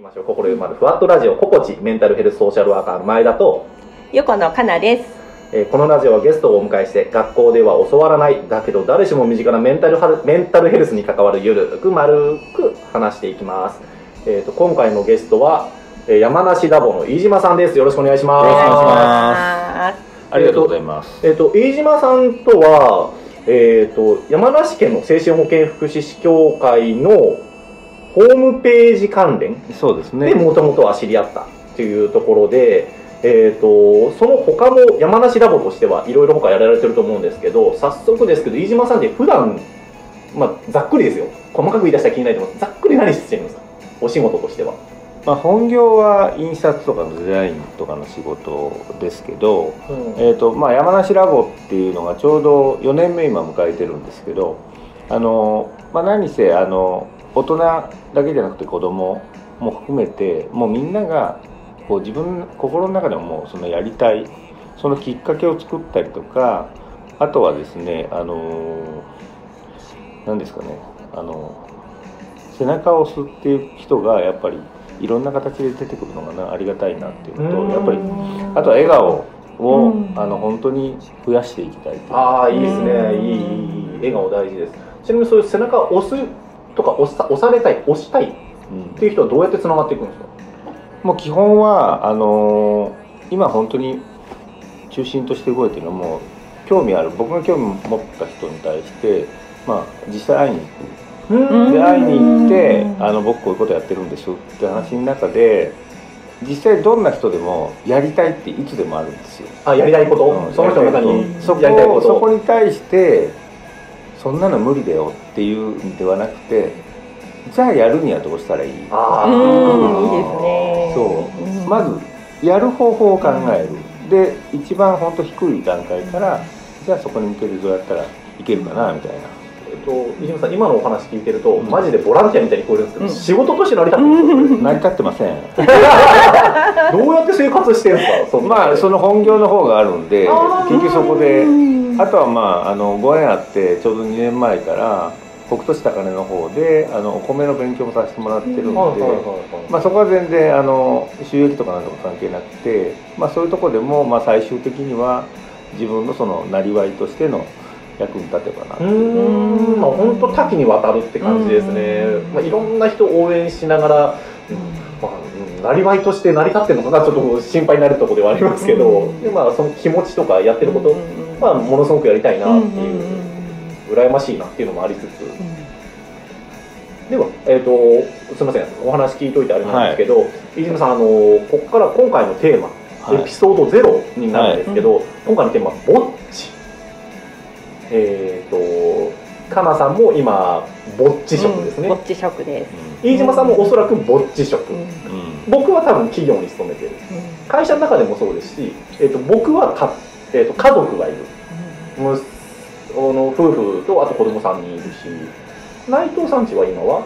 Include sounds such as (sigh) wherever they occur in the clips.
きましょう心ゆまるふわっとラジオ心地メンタルヘルスソーシャルワーカーの前田と、横野かなです。えーこのラジオはゲストをお迎えして学校では教わらないだけど誰しも身近なメンタルメンタルヘルスに関わるゆるくまるく話していきます、えー、と今回のゲストは、えー山梨ラボの飯島さんです。よろしくお願いします。よろしくお願いしまあありがとうございます。えっ、と飯島さんとはえっ、と山梨県の精神保健福祉士協会のホームページ関連そうですね。でもともとは知り合ったっていうところで、えー、とその他の山梨ラボとしてはいろいろ他やられてると思うんですけど早速ですけど飯島さんって普段まあざっくりですよ。細かく言い出したら気になると思います。ざっくり何してるんですか？お仕事としては？まあ本業は印刷とかのデザインとかの仕事ですけど、えっ、とまあ山梨ラボっていうのがちょうど4年目今迎えてるんですけど、あのまあ何せあの大人だけじゃなくて子供も含めてもうみんながこう自分心の中でももうそのやりたいそのきっかけを作ったりとかあとはですねあの何ですかねあの背中を押すっていう人がやっぱりいろんな形で出てくるのがなありがたいなっていうのとやっぱりあとは笑顔を、うん。あの本当に増やしていきたいっていう。ああいいですね。うん。いいいいいい笑顔大事です。ちなみにそういう背中を押すとか押さ押されたい押したいっうんていう人はどうやってつながっていくんですか？もう基本はあのー今本当に中心として動いてるのはもう興味ある僕が興味持った人に対して、まあ、実際会いに行うんくで会いに行ってあの僕こういうことやってるんですって話の中で実際どんな人でもやりたいっていつでもあるんですよ。あやりたいこと、うん。その人の中にそこやりたいこと？そこに対してそんなの無理だよっていうんではなくてじゃあやるにはどうしたらいい？あうん。ーいいですね。そう。うん。まずやる方法を考える、で一番本当低い段階からじゃあそこに向けてどうやったらいけるかなみたいなと、飯島さん今のお話聞いてると、うん。マジでボランティアみたいに聞こえるんですけど、うん。仕事として成り立ってるんですよ成り立ってません。(laughs) どうやって生活してるんですか？そまあその本業の方があるんで結局そこでうんあとはまああのご縁あってちょうど2年前から北斗市高根の方であのお米の勉強もさせてもらってるんで、まあ、そこは全然あの収益とかなんとか関係なくて、まあ、そういうところでも、まあ、最終的には自分のそのなりわいとしての役に立てばな。ってうん。まあ本当多岐にわたるって感じですね、うん。まあ、いろんな人を応援しながら、まあうん、なりわいとして成り立ってるのかなちょっと心配になるところではありますけど、うん。でまあ、その気持ちとかやってること、うん。まあ、ものすごくやりたいなっていう、うん羨ましいなっていうのもありつつ、では、えー、とすみません。お話聞いといてあれなんですけど、飯島さんあのここから今回のテーマ、はい。エピソードゼロになるんですけど、今回のテーマ「ぼっち」えっ、とかなさんも今ぼっち職ですね、ぼっち食です。飯島さんもおそらくぼっち職、うん。うん。僕は多分企業に勤めてる。会社の中でもそうですし、えー、と僕はか、えー、と家族がいる。息子の夫婦とあと子供3人いるし。内藤さんちは今は？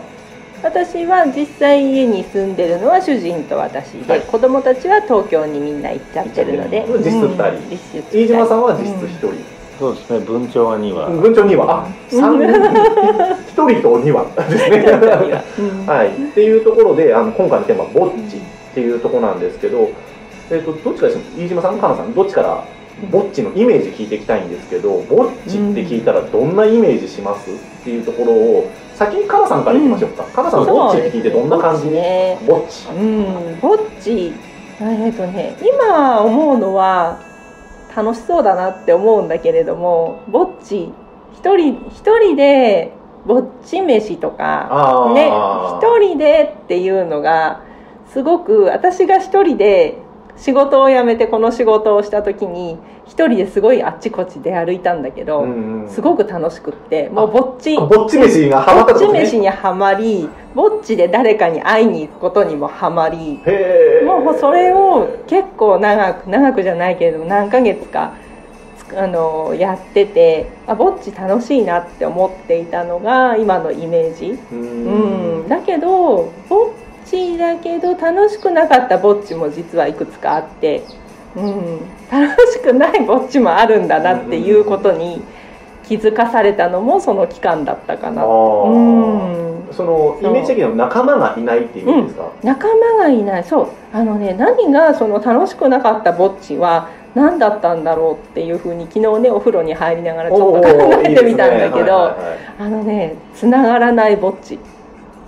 私は実際家に住んでるのは主人と私で、はい。子供たちは東京にみんな行っちゃってるので、実質二人。うん。飯島さんは実質1人、そうですね文鳥は2は、文鳥2羽あ三人。1人と2羽ですね。うん。はい、っていうところであの今回のテーマ「ぼっち」っていうところなんですけど、えー、とどっちかです？飯島さんかなさんどっちからぼっちのイメージ聞いていきたいんですけどぼっちって聞いたらどんなイメージします？っていうところを先にかなさんからいきましょうか、かなさんぼっちって聞いてどんな感じ？ぼっち。うん、ぼっち。えっとね今思うのは楽しそうだなって思うんだけれどもぼっち一人一人でぼっち飯とかね一人でっていうのがすごく私が一人で仕事を辞めてこの仕事をした時に一人ですごいあっちこっち出歩いたんだけど、うんうん。すごく楽しくってもうぼっちあぼっち飯がハマったぼっち飯にはまりぼっちで誰かに会いに行くことにもはまりもうそれを結構長く長くじゃないけれども何ヶ月かつあのやっててあぼっち楽しいなって思っていたのが今のイメージ、ううん。ん、だけどぼっちちだけど楽しくなかったぼっちも実はいくつかあって、うん、楽しくないぼっちもあるんだなっていうことに気づかされたのもその期間だったかな。あうん。ーそのイメージ的には仲間がいないっていう意味ですか、仲間がいない。そう。あのね何がその楽しくなかったぼっちは何だったんだろうっていうふうに昨日ねお風呂に入りながらちょっと考えてみたんだけどあのねつながらないぼっち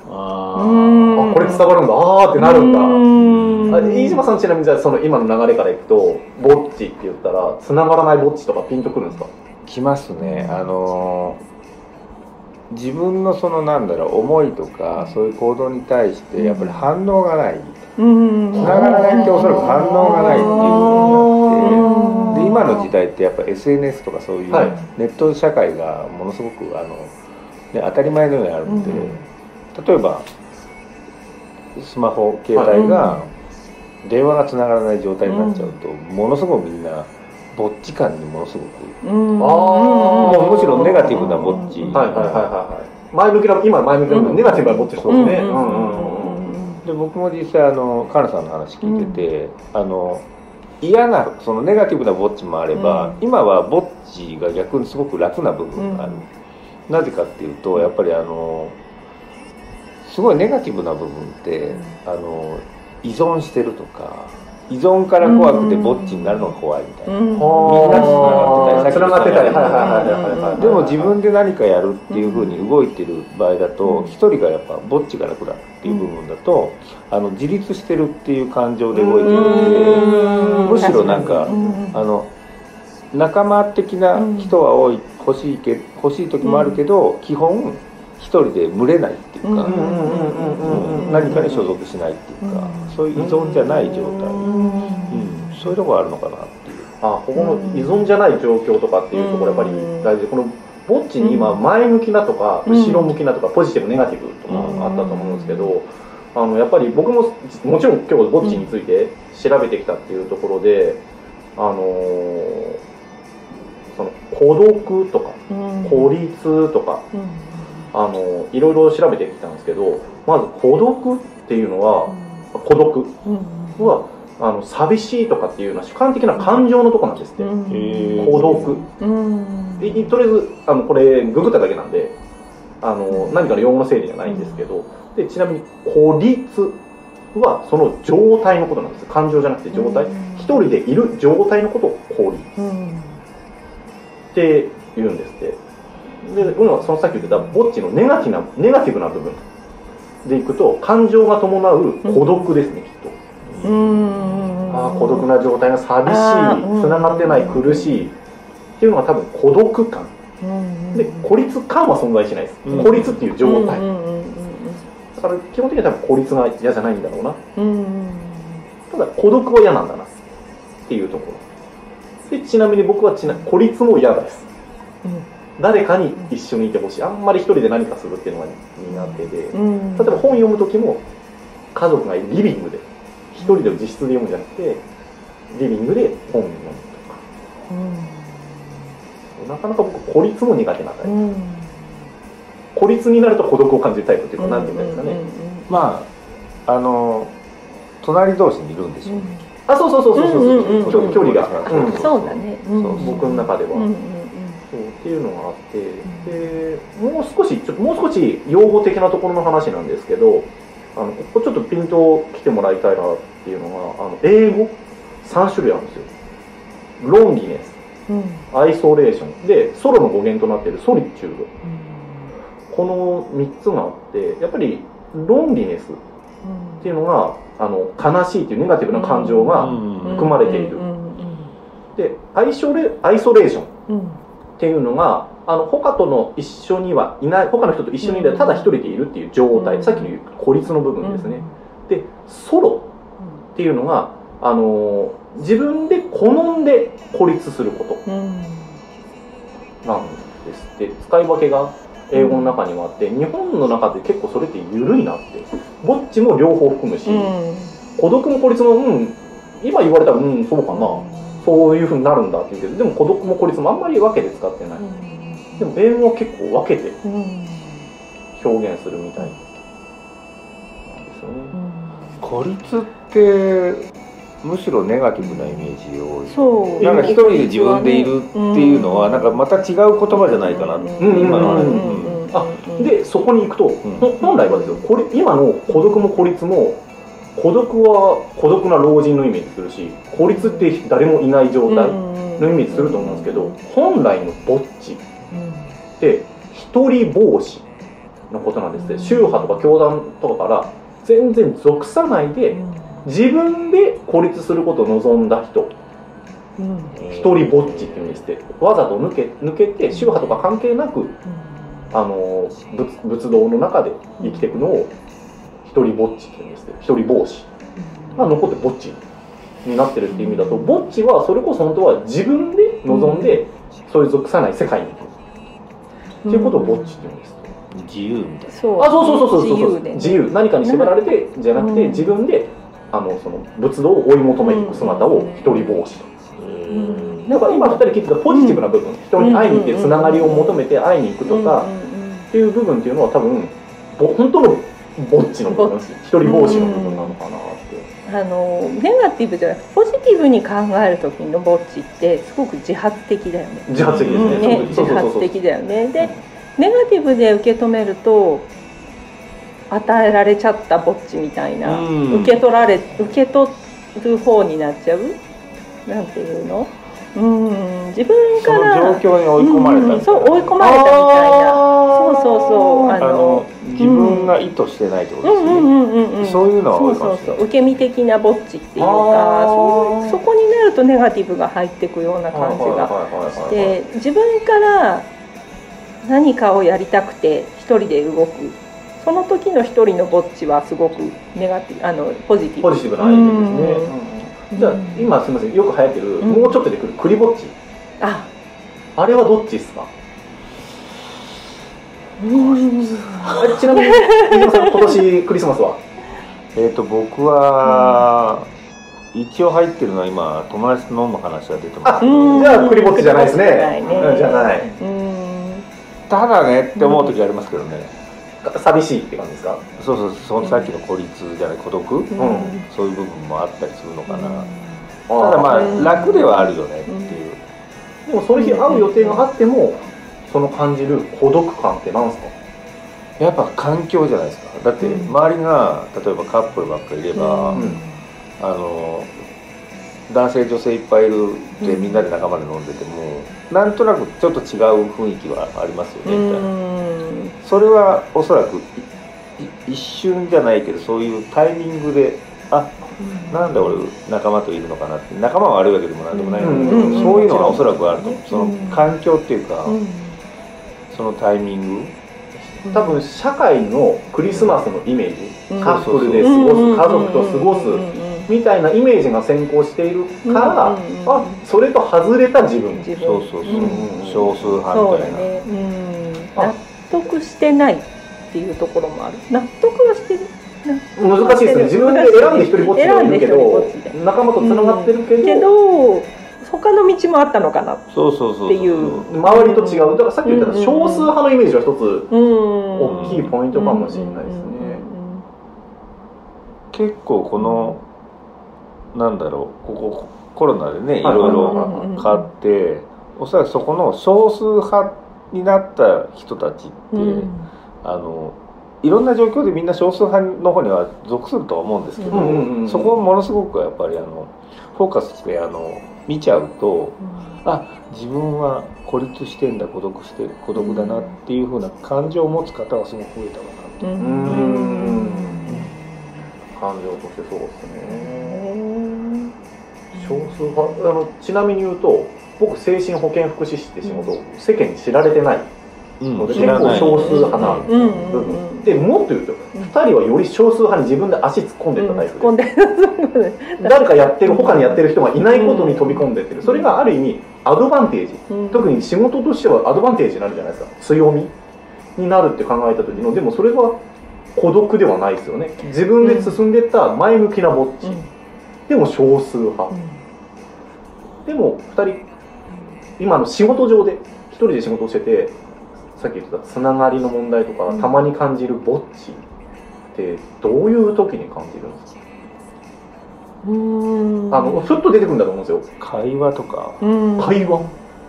ああこれ伝わるんだ。あーってなるんだ。飯島さんちなみにじゃあその今の流れからいくとぼっちって言ったらつながらないぼっちとかピンとくるんですか？きますね。あのー自分のそのなんだろう思いとかそういう行動に対してやっぱり反応がない。うん。つながらないっておそらく反応がないっていううんことになってで今の時代ってやっぱ SNS とかそういうはい。ネット社会がものすごくあの、ね、当たり前のようにあるんで、うん例えばスマホ携帯が電話がつながらない状態になっちゃうと、ものすごくみんなぼっち感にものすごくうん。あー。もうむしろネガティブなぼっち。はいはいはいはいはい。前向きな今前向きなうん。ネガティブなぼっちそうですねうんうん。うんうんうんで僕も実際あのカナさんの話聞いてて、あの嫌なそのネガティブなぼっちもあれば、うん。今はぼっちが逆にすごく楽な部分がある、なぜかっていうとやっぱりあのすごいネガティブな部分って、あの依存してるとか依存から怖くてぼっちになるのが怖いみたいな、うん。みんなつながってたりつながってたり。はいはいはいはいはいでも自分で何かやるっていうふうに動いてる場合だと一人がやっぱぼっちが楽だっていう部分だとあの自立してるっていう感情で動いてるんでう。ん。むしろなんかうんあの仲間的な人は多い欲しいけ欲しい時もあるけど基本一人で群れないっていうか何かに所属しないっていうかうん。そういう依存じゃない状態。うん。うんそういうところあるのかなっていう。あここの依存じゃない状況とかっていうところやっぱり大事。でこのぼっちに今前向きなとかうん。後ろ向きなとかポジティブネガティブとかあったと思うんですけどあのやっぱり僕ももちろん今日ぼっちについて調べてきたっていうところであのーその孤独とかうん。孤立とかうんあのいろいろ調べてきたんですけどまず孤独っていうのは孤独。うんはあの寂しいとかっていうのは主観的な感情のとこなんですって、孤独。うん。でとりあえずあのこれググっただけなんであの何かの用語の整理じゃないんですけどでちなみに孤立はその状態のことなんです。感情じゃなくて状態。うん。一人でいる状態のことを孤立うん。って言うんですってで僕はそのさっき言ってたぼっちのネガティブなネガティブな部分でいくと感情が伴う孤独ですね、きっと。うん。ああ孤独な状態が寂しいつながってない苦しい。っていうのが多分孤独感。うん。で孤立感は存在しないです、うん。孤立っていう状態、うんうんだから基本的には多分孤立が嫌じゃないんだろうな。うんうんただ孤独は嫌なんだなっていうところ。でちなみに僕はちな孤立も嫌です誰かに一緒にいてほしい。あんまり一人で何かするっていうのが苦手で、うん。例えば本読む時も家族がリビングで一人で自室で読むんじゃなくてリビングで本を読むとか。なかなか僕孤立も苦手なタイプ、うん。孤立になると孤独を感じるタイプっていうか何て言うんですかね、まああの隣同士にいるんですよ、あそうそうそうそうそう,、距離が、うんうんそう。だね。うん。そう。僕の中では、うんうんそうっていうのがあってでもう少しちょっともう少し用語的なところの話なんですけどあのここちょっとピント来てもらいたいなっていうのがあの英語？3種類あるんですよ。ロンギネスうん。アイソレーションでソロの語源となっているソリチュード。この3つがあってやっぱりロンリネスっていうのがあの悲しいっていうネガティブな感情が、含まれている。でアイソレアイソレーションっていうのがあの他との一緒にはいない他の人と一緒にいないただ一人でいるっていう状態、うん。さっきの言う孤立の部分ですね、でソロっていうのがあの自分で好んで孤立すること。なんですって。使い分けが英語の中にはあって日本の中で結構それって緩いなって。ぼっちも両方含むし、孤独も孤立もうん今言われたらうんそうかな、そういうふうになるんだって言う。けどでも孤独も孤立もあんまり分けて使ってない、でも英語は結構分けて表現するみたいな。んですよね、孤立ってむしろネガティブなイメージ多い。そう。なんか一人で自分でいるっていうのはなんかまた違う言葉じゃないかな。ってうん今のはねうんうん。うん。あでそこに行くと、本来はですよこれ今の孤独も孤立も孤独は孤独な老人のイメージするし孤立って誰もいない状態のイメージすると思うんですけど本来のぼっちって一人帽子のことなんですって。宗派とか教団とかから全然属さないで自分で孤立することを望んだ人。一人ぼっちっていうんですって。わざと抜け抜けて宗派とか関係なくあの仏仏道の中で生きていくのを一人ぼっちっていうんですって一人帽子が残ってぼっちになってるっていう意味だとぼっちはそれこそ本当は自分で望んでそういう属さない世界に行く。っていうことをぼっちっていうんです。自由みたいな。そう。あそうそうそうそうそう。自由でね。自由。何かに縛られてじゃなくてうん。自分であのその仏道を追い求めていく姿を一人帽子と。うん。だから今二人聞いてたポジティブな部分。人に会いに行ってつながりを求めて会いに行くとかっていう部分っていうのは多分ぼ本当のぼっちの部分ぼっち一人帽子の部分なのかなって。あのネガティブじゃなくてポジティブに考える時のぼっちってすごく自発的だよね。自発的ですね。うん。ね自発的だよね。でネガティブで受け止めると与えられちゃったぼっちみたいな、うん。受け取られ受け取る方になっちゃう？なんていうの？うん自分から状況に追い込まれたうんそう追い込まれたみたいな。そうそうそうああの自分が意図してないってことですよね、そういうのは多いかもしれない。そうそう受け身的なぼっちっていうあかー。そうそこになるとネガティブが入っていくような感じがして自分から何かをやりたくて一人で動く。その時の一人のぼっちはすごくネガティブあのポジティブ。ポジティブな相手ですね、うんじゃあ今すみませんよく流行ってる、うん。もうちょっとで来るクリぼっち。あ。あれはどっちですか？ちなみに飯島さん今年クリスマスは？(laughs) えっ、と僕は、一応入ってるのは今友達と飲む話が出てます。けど、じゃあクリぼっちじゃないですね。ね。うんじゃない。うん。ただねって思う時ありますけどね、寂しいって感じですか？そうそうそのさっきの孤立じゃない孤独、うん。そういう部分もあったりするのかな、たただまあうん楽ではあるよねっていう、でもその日会う予定があってもその感じる孤独感ってなんですか？やっぱ環境じゃないですか。だってうん。周りが例えばカップルばっかりいれば、うん。あの男性女性いっぱいいるでみんなで仲間で飲んでても、なんとなくちょっと違う雰囲気はありますよねみたいな、うんそれはおそらく一瞬じゃないけどそういうタイミングであなんで俺仲間といるのかなって仲間は悪いわけでもなんでもないんだけど、うんそういうのはおそらくあると。思うそのうん環境っていうか、うんそのタイミング。多分社会のクリスマスのイメージ、うん。カップルで過ごす家族と過ごすみたいなイメージが先行しているから、あそれと外れた自分。そうそうそう、うん。少数派みたいな、得してないっていうところもある。納得はしてる。難しいですね。自分で選んで一人ぼっちではい。るけど仲間とつながってるけど,、けど他の道もあったのかなそうそうそうそうっていう周りと違う。だからさっき言った少数派のイメージは一つうん。大きいポイントかもしれないですね。結構このなんだろうここコロナでねいはいろいろ変わっておそらくそこの少数派になった人たちって、うん。あのいろんな状況でみんな少数派の方には属するとは思うんですけど、うんうんうんそこをものすごくやっぱりあのフォーカスしてあの見ちゃうとあ自分は孤立してんだ孤独して孤独だなっていうふうな感情を持つ方はすごく増えたかなと。うん。うん。感情としてそうですね。少数派あのちなみに言うと僕精神保健福祉士って仕事、世間に知られてない。うん。ので、結構少数派な部うん。分でもっと言うと2人はより少数派に自分で足突っ込んでったタイプ突っ込んでそうねで誰かやってる他にやってる人がいないことに飛び込んでってる。それがある意味アドバンテージ。うん。特に仕事としてはアドバンテージになるじゃないですか。強みになるって考えた時の。でもそれは孤独ではないですよね。自分で進んでった前向きなぼっち、うん。でも少数派、でも2人今の仕事上で1人で仕事をしててさっき言ってたつながりの問題とか、うん。たまに感じるぼっちってどういう時に感じるんですか？うん。あのふっと出てくるんだと思うんですよ。会話とか。うん。会話？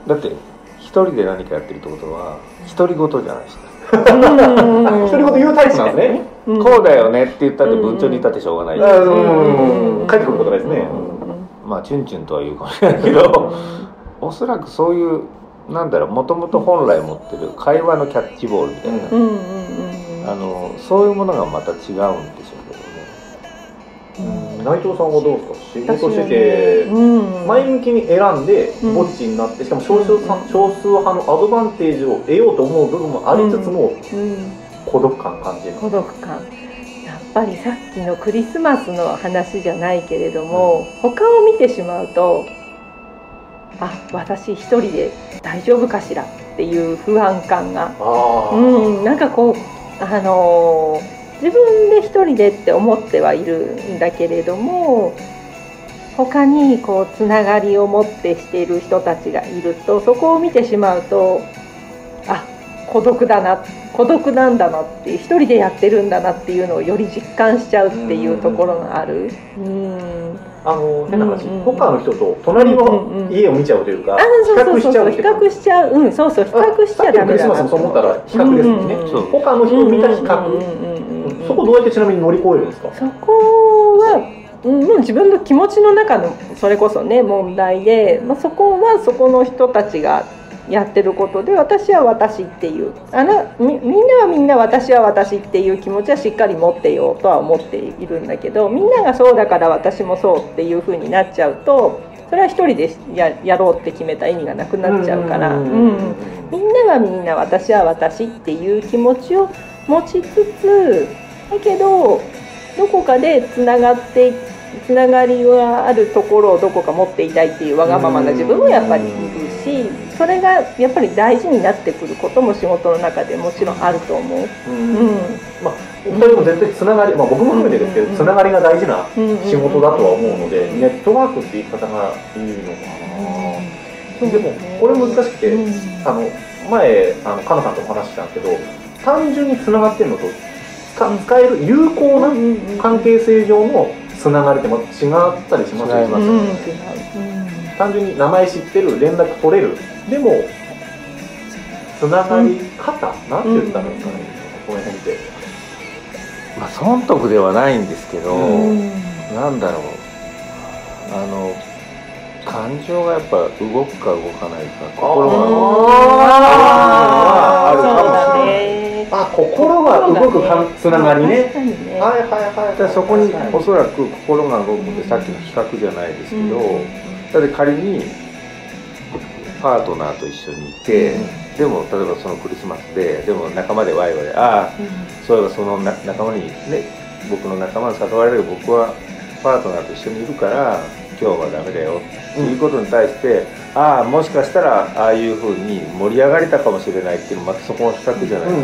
だって一人で何かやってるってことは独り言じゃないですか、うん。独り言言うタイプなんですね。うん。こうだよねって言ったって文鳥に言ったってしょうがない、帰ってくることないですね。まあチュンチュンとは言うかもしれないけどおそらくそういうなんだろうもともと本来持ってる会話のキャッチボールみたいな、うんうんうんあのそういうものがまた違うんでしょうけどね。うん。内藤さんはどうですか？仕事しててうん。前向きに選んでうん。ぼっちになってしかも少数派少数派のアドバンテージを得ようと思う部分もありつつもうん。孤独感感じる。孤独感。やっぱりさっきのクリスマスの話じゃないけれども、他を見てしまうとあ私一人で大丈夫かしらっていう不安感が。うん、なんかこう、あのー自分で一人でって思ってはいるんだけれども他にこうつながりを持ってしている人たちがいるとそこを見てしまうとあ孤独だな孤独なんだなって一人でやってるんだなっていうのをより実感しちゃうっていうところがある。うんあの変な話、うんうん他の人と隣の家を見ちゃうというか、あそうそうそうそう。比比較較しちゃううんそうそう比較しちゃダメだクリスマスもそう思ったら比較ですもんね、うんうんそう他の人を見た比較、うんうんうんうんうん。そこどうやってちなみに乗り越えるんですか？そこは、うん、もう自分の気持ちの中のそれこそね問題で、まあ、そこはそこの人たちがやってることで私は私っていう。あなみみんなはみんな私は私っていう気持ちはしっかり持ってようとは思っているんだけどみんながそうだから私もそうっていう風になっちゃうとそれは一人でややろうって決めた意味がなくなっちゃうから。みんなはみんな私は私っていう気持ちを持ちつつだけどどこかでつながってつながりがあるところをどこか持っていたいっていうわがままな自分もやっぱりいるしそれがやっぱり大事になってくることも仕事の中でもちろんあると思う。うまあ、お二人も絶対つながり、まあ、僕も含めてですけど、うん。つながりが大事なうん。仕事だとは思うので、うんネットワークって言い方がいいのかな、でもこれ難しくて、うん。あの前あのかなさんとも話したんですけど単純につながってるのと使使える有効な関係性上のつながりってまた違ったりしますよ違いますうん。単純に名前知ってる連絡取れる。でもつながり方、なんて言ったらいいんですかね、この辺ってまあ損得ではないんですけど、うん。なんだろう。あの感情がやっぱ動くか動かないか心が。あー。そうだあるかもしれない。ね。あ心が動くかつながりね。ね。はいはいはいでそこにはいおそらく心が動くってさっきの比較じゃないですけど、だって仮にパートナーと一緒にいて、でも例えばそのクリスマスででも仲間でワイワイああそういえばそのな仲間にね僕の仲間に誘われる僕はパートナーと一緒にいるから今日はダメだよっていうことに対して、ああもしかしたらああいうふうに盛り上がれたかもしれないっていうのもまたそこの比較じゃないです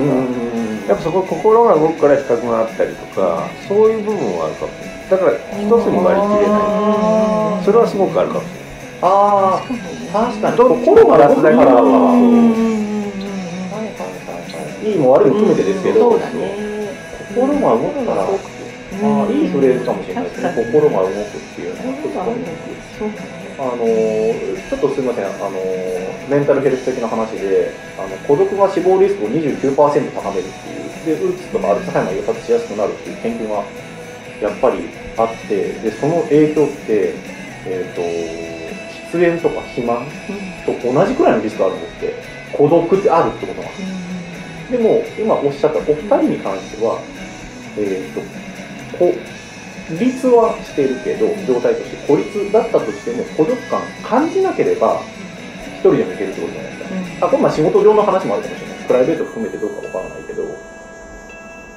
か、やっぱそこ心が動くから比較があったりとかそういう部分はあるかもしれない。だから一つに割り切れない。それはすごくあるかもしれない。ああ確かに。心が動くからはいはいも悪いも含めてですけど、そうだね心が動くから、いいフレーズかもしれないですね心が動くっていうのはあのーちょっとすみません、あのーメンタルヘルス的な話で、あの孤独が死亡リスクを29%高めるっていう、で、うつとかアルツハイマーが誘発しやすくなるっていう研究がやっぱりあって、で、その影響って、えっ、と、喫煙とか肥満と同じくらいのリスクあるんですって、孤独ってあるってことなんです。でも、今おっしゃったお二人に関しては、えっ、と、こ立はしてるけど、状態として孤立だったとしても、孤独感感じなければ、一人でもいけるってことじゃないですか。あ、これまあ仕事上の話もあるかもしれない。プライベート含めてどうかわからないけど。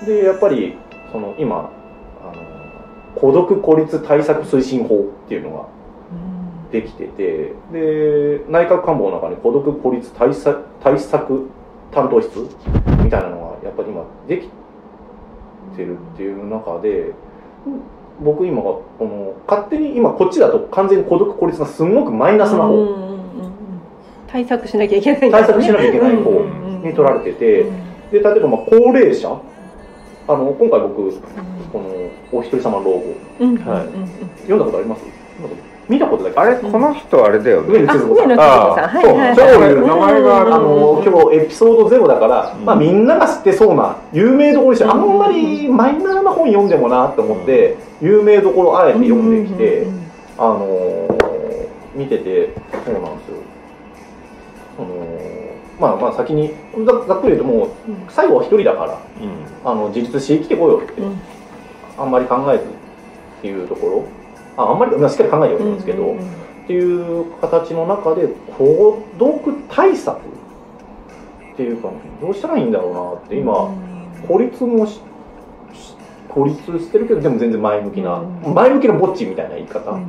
で、やっぱり、その今、あの、孤独孤立対策推進法っていうのができてて、で、内閣官房の中に孤独孤立対策対策担当室みたいなのがやっぱり今できてるっていう中で、僕今がこの勝手に今こっちだと完全に孤独孤立がすごくマイナスな方うんうんうんうん。対策しなきゃいけないんだ対策しなきゃいけない方うんうんうん。に取られててで例えばまあ高齢者あの今回僕このお一人様老後。うんはいうんうん。読んだことあります？見たことだけあれこの人あれだよね。上野千鶴子さん。はいはいはい。そう。名前があの今日エピソードゼロだから、うん。まあ、みんなが知ってそうな有名どころにして、うん。あんまりマイナーな本読んでもなって思って、有名どころあえて読んできて、うん。うんうんあのー見ててそうなんですよ、あのーまあまあ先にざざっくり言うともう最後は一人だからうん。あの自立して生きてこようって、うん。あんまり考えずっていうところああんまりまあしっかり考えてはいるんですけど、うんうんっていう形の中で孤独対策っていうかどうしたらいいんだろうなって今孤立も孤立してるけどでも全然前向きなうん。前向きなぼっちみたいな言い方。うん。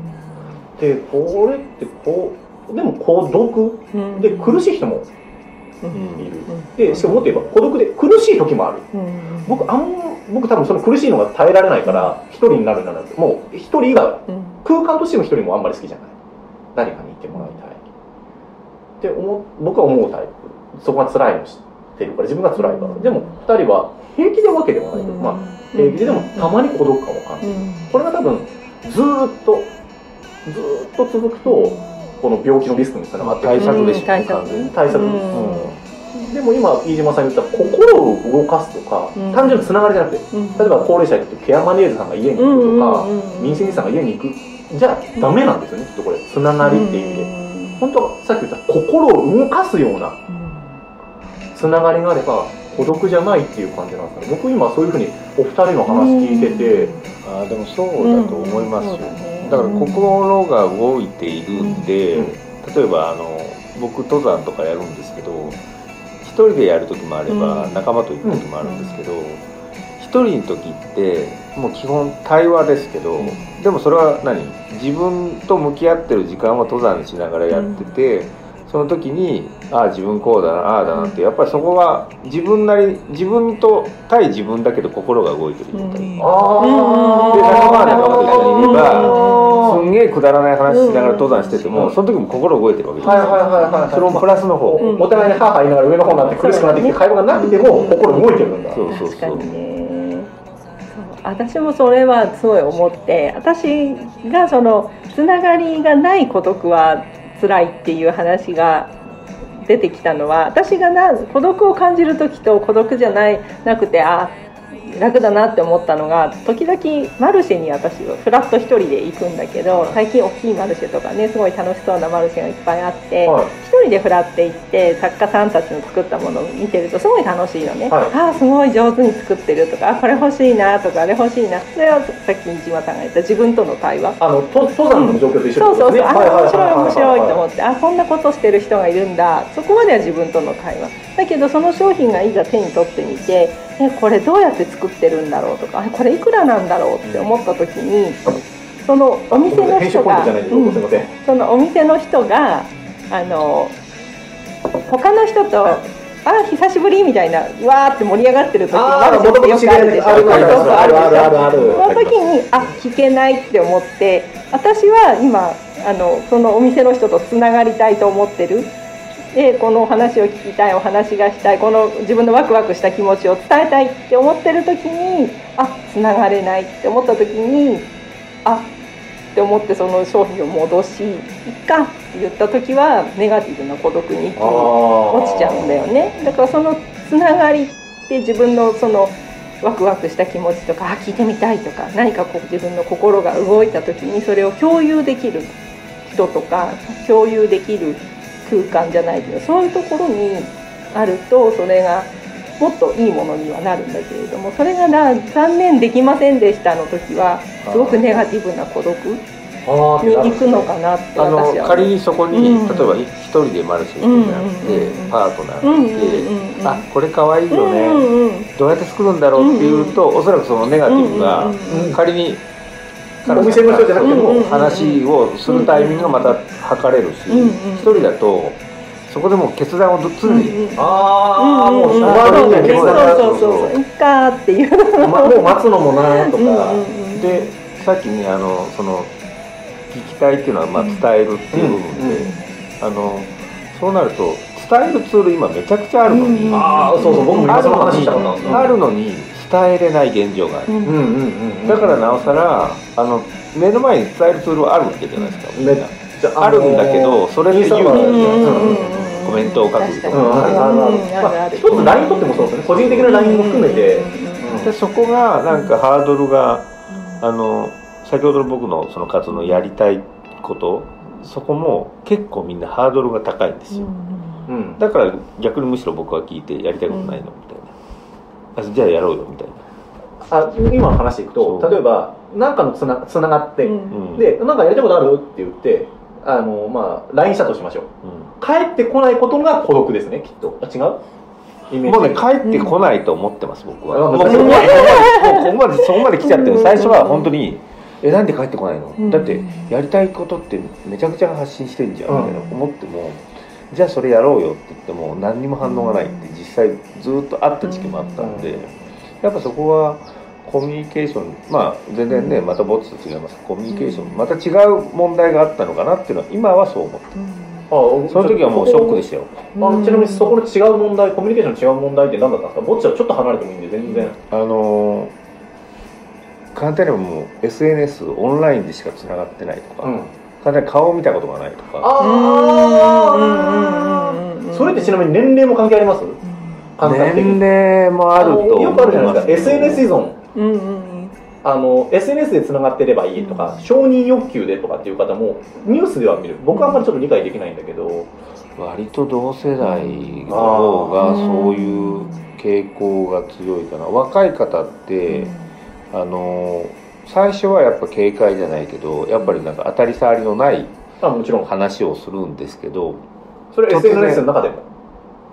でこれってこうでも孤独うん。で苦しい人もうんいるでしかももっと言えば孤独で苦しい時もある。うん。僕あん僕多分その苦しいのが耐えられないから一人になるならもう一人がうん。空間としての一人もあんまり好きじゃない。誰かにいてもらいたい。って思う僕は思うタイプ。そこが辛いの知ってるから自分が辛いから。でも二人は平気でわけでもないけど、まあ平気ででもたまに孤独感を感じる。これが多分ずーっとずーっと続くとこの病気のリスクにつながって対策でしょ対策。完全に。対策、うん。でも今飯島さん言った心を動かすとか、うん。単純につながりじゃなくてうん。例えば高齢者にとってケアマネージャーさんが家に行くとか、うんうんうん民生委員さんが家に行く。じゃあダメなんですよねきっとこれ。つながりっていう意味で、本当はさっき言った心を動かすようなつながりがあれば孤独じゃないっていう感じなんですかね。僕今そういうふうにお二人の話聞いてて、あーでもそうだと思いますよ、うん。そうだねだから心が動いているんで、うん。例えばあの僕登山とかやるんですけど一人でやる時もあれば、うん。仲間と行く時もあるんですけど一、人の時ってもう基本対話ですけど、でもそれは何？自分と向き合ってる時間は登山しながらやってて、その時にああ自分こうだなああだなってやっぱりそこは自分なり自分と対自分だけど心が動いてる状態、うん。あで仲間は仲間と一緒にいればんげえくだらない話しながら登山してても、うんその時も心動いてるわけですはいはいはいはいはい。それもプラスの方、うん。お互いにハーハー言いながら上の方になって苦しくなってきて会話がなくても心動いてるんだ。そうそうそう。確かにねそう。私もそれはすごい思って。私がそのつながりがない孤独は辛いっていう話が出てきたのは私がな孤独を感じる時と孤独じゃないなくてあ楽だなって思ったのが時々マルシェに私はフラット一人で行くんだけど最近大きいマルシェとかねすごい楽しそうなマルシェがいっぱいあって、はい。一人でフラって行って作家さんたちの作ったものを見てるとすごい楽しいのね、はい。ああすごい上手に作ってるとかあこれ欲しいなとかあれ欲しいな。それはさっき飯島さんが言った自分との対話。あのと登山の状況と一緒そうそうそう、あはいはい面白い面白いとは思ってあこんなことしてる人がいるんだ。そこまでは自分との会話。だけどその商品がいざ手に取ってみてえこれどうやって作ってるんだろう？とかあこれいくらなんだろう？って思った時にそのお店の人がうんそのお店の人があの他の人と「あ久しぶり」みたいなわーって盛り上がってる時あーマルシェってよくあるでしょ。あるあるそうそうあるでしょあるある。その時にあ聞けないって思って私は今あのそのお店の人とつながりたいと思ってるでこのお話を聞きたいお話がしたいこの自分のワクワクした気持ちを伝えたいって思ってる時にあつながれないって思った時にあって思ってその商品を戻しいっかって言った時はネガティブな孤独に落ちちゃうんだよね。だからそのつながりって自分のそのワクワクした気持ちとかあ聞いてみたいとか何かこう自分の心が動いた時にそれを共有できる人とか共有できる空間じゃないけどそういうところにあるとそれがもっといいものにはなるんだけれどもそれがな残念できませんでしたの時はすごくネガティブな孤独に行くのかなってあの私は仮にそこに、うん。例えば一人でマルシェ行くんじゃなくて、うんうんうん。パートナーうんうんがいて、うんうん。あこれ可愛いよね、うんうんうん。どうやって作るんだろうっていうと、おそらくそのネガティブが、うんうんうん。仮にお店の人じゃなくても、うんうん話をするタイミングがまた測れるし、うんうん一人だとそこでもう決断を常に、うんうんああ、もううんうん周りにはそう決断がそうそうそうそう。いっかーっていうまもう待つのもなとか、うんうんうん。でさっきねあのその聞きたいっていうのはまあ伝えるっていう部分で、あのそうなると伝えるツール今めちゃくちゃあるのに、うんああそうそう僕も今その話したかっあるのに伝えれない現状がある、うん。うんうんうんうん。だからなおさらあの目の前に伝えるツールはあるわけじゃないですかみんな。あるんだけどそれって勇気インスタとかうんうんうん。うんコメントを書く確かまるあ一つ LINE 取ってもそうですね。個人的な LINE も含めて。うんでそこがなんかハードルがあの先ほどの僕のその活動のやりたいことそこも結構みんなハードルが高いんですよ、うん。だから逆にむしろ僕は聞いてやりたいことないのあじゃあやろうよみたいな。あ今の話でいくと例えば何かのつなつながって、うん。うん。でなんかやりたいことあるって言ってあのまあ LINE したとしましょう。う帰ってこないことが孤独ですねきっと。あ違う？イメージんもうね帰ってこないと思ってます僕は、うん。もうここまでもうここまでそこまで来ちゃってる。最初は本当にえなんで帰ってこないの、うん。だってやりたいことってめちゃくちゃ発信してんじゃんみたいなうん。思ってもじゃあそれやろうよって言っても何にも反応がないって実際ずっとあった時期もあったんで、うん。やっぱそこはコミュニケーションまあ全然ねまたボツと違います。コミュニケーションまた違う問題があったのかなっていうのは今はそう思ってあその時はもうショックでしたよ。あのちなみにそこの違う問題コミュニケーションの違う問題って何だったんですか？ぼっちはちょっと離れてもいいんで全然。あのー簡単にはもう SNS オンラインでしかつながってないとか、うん簡単に顔を見たことがないとか。ああそれってちなみに年齢も関係あります？年に。齢もあるとよくあるじゃないですか。SNS 依存。うんうんあの SNS でつながってればいいとか承認欲求でとかっていう方もニュースでは見る。僕はあんまりちょっと理解できないんだけど。割と同世代の方がそういう傾向が強いかな。若い方ってあのー最初はやっぱ警戒じゃないけどやっぱりなんか当たり障りのないあもちろん。話をするんですけどそれ SNS の中でも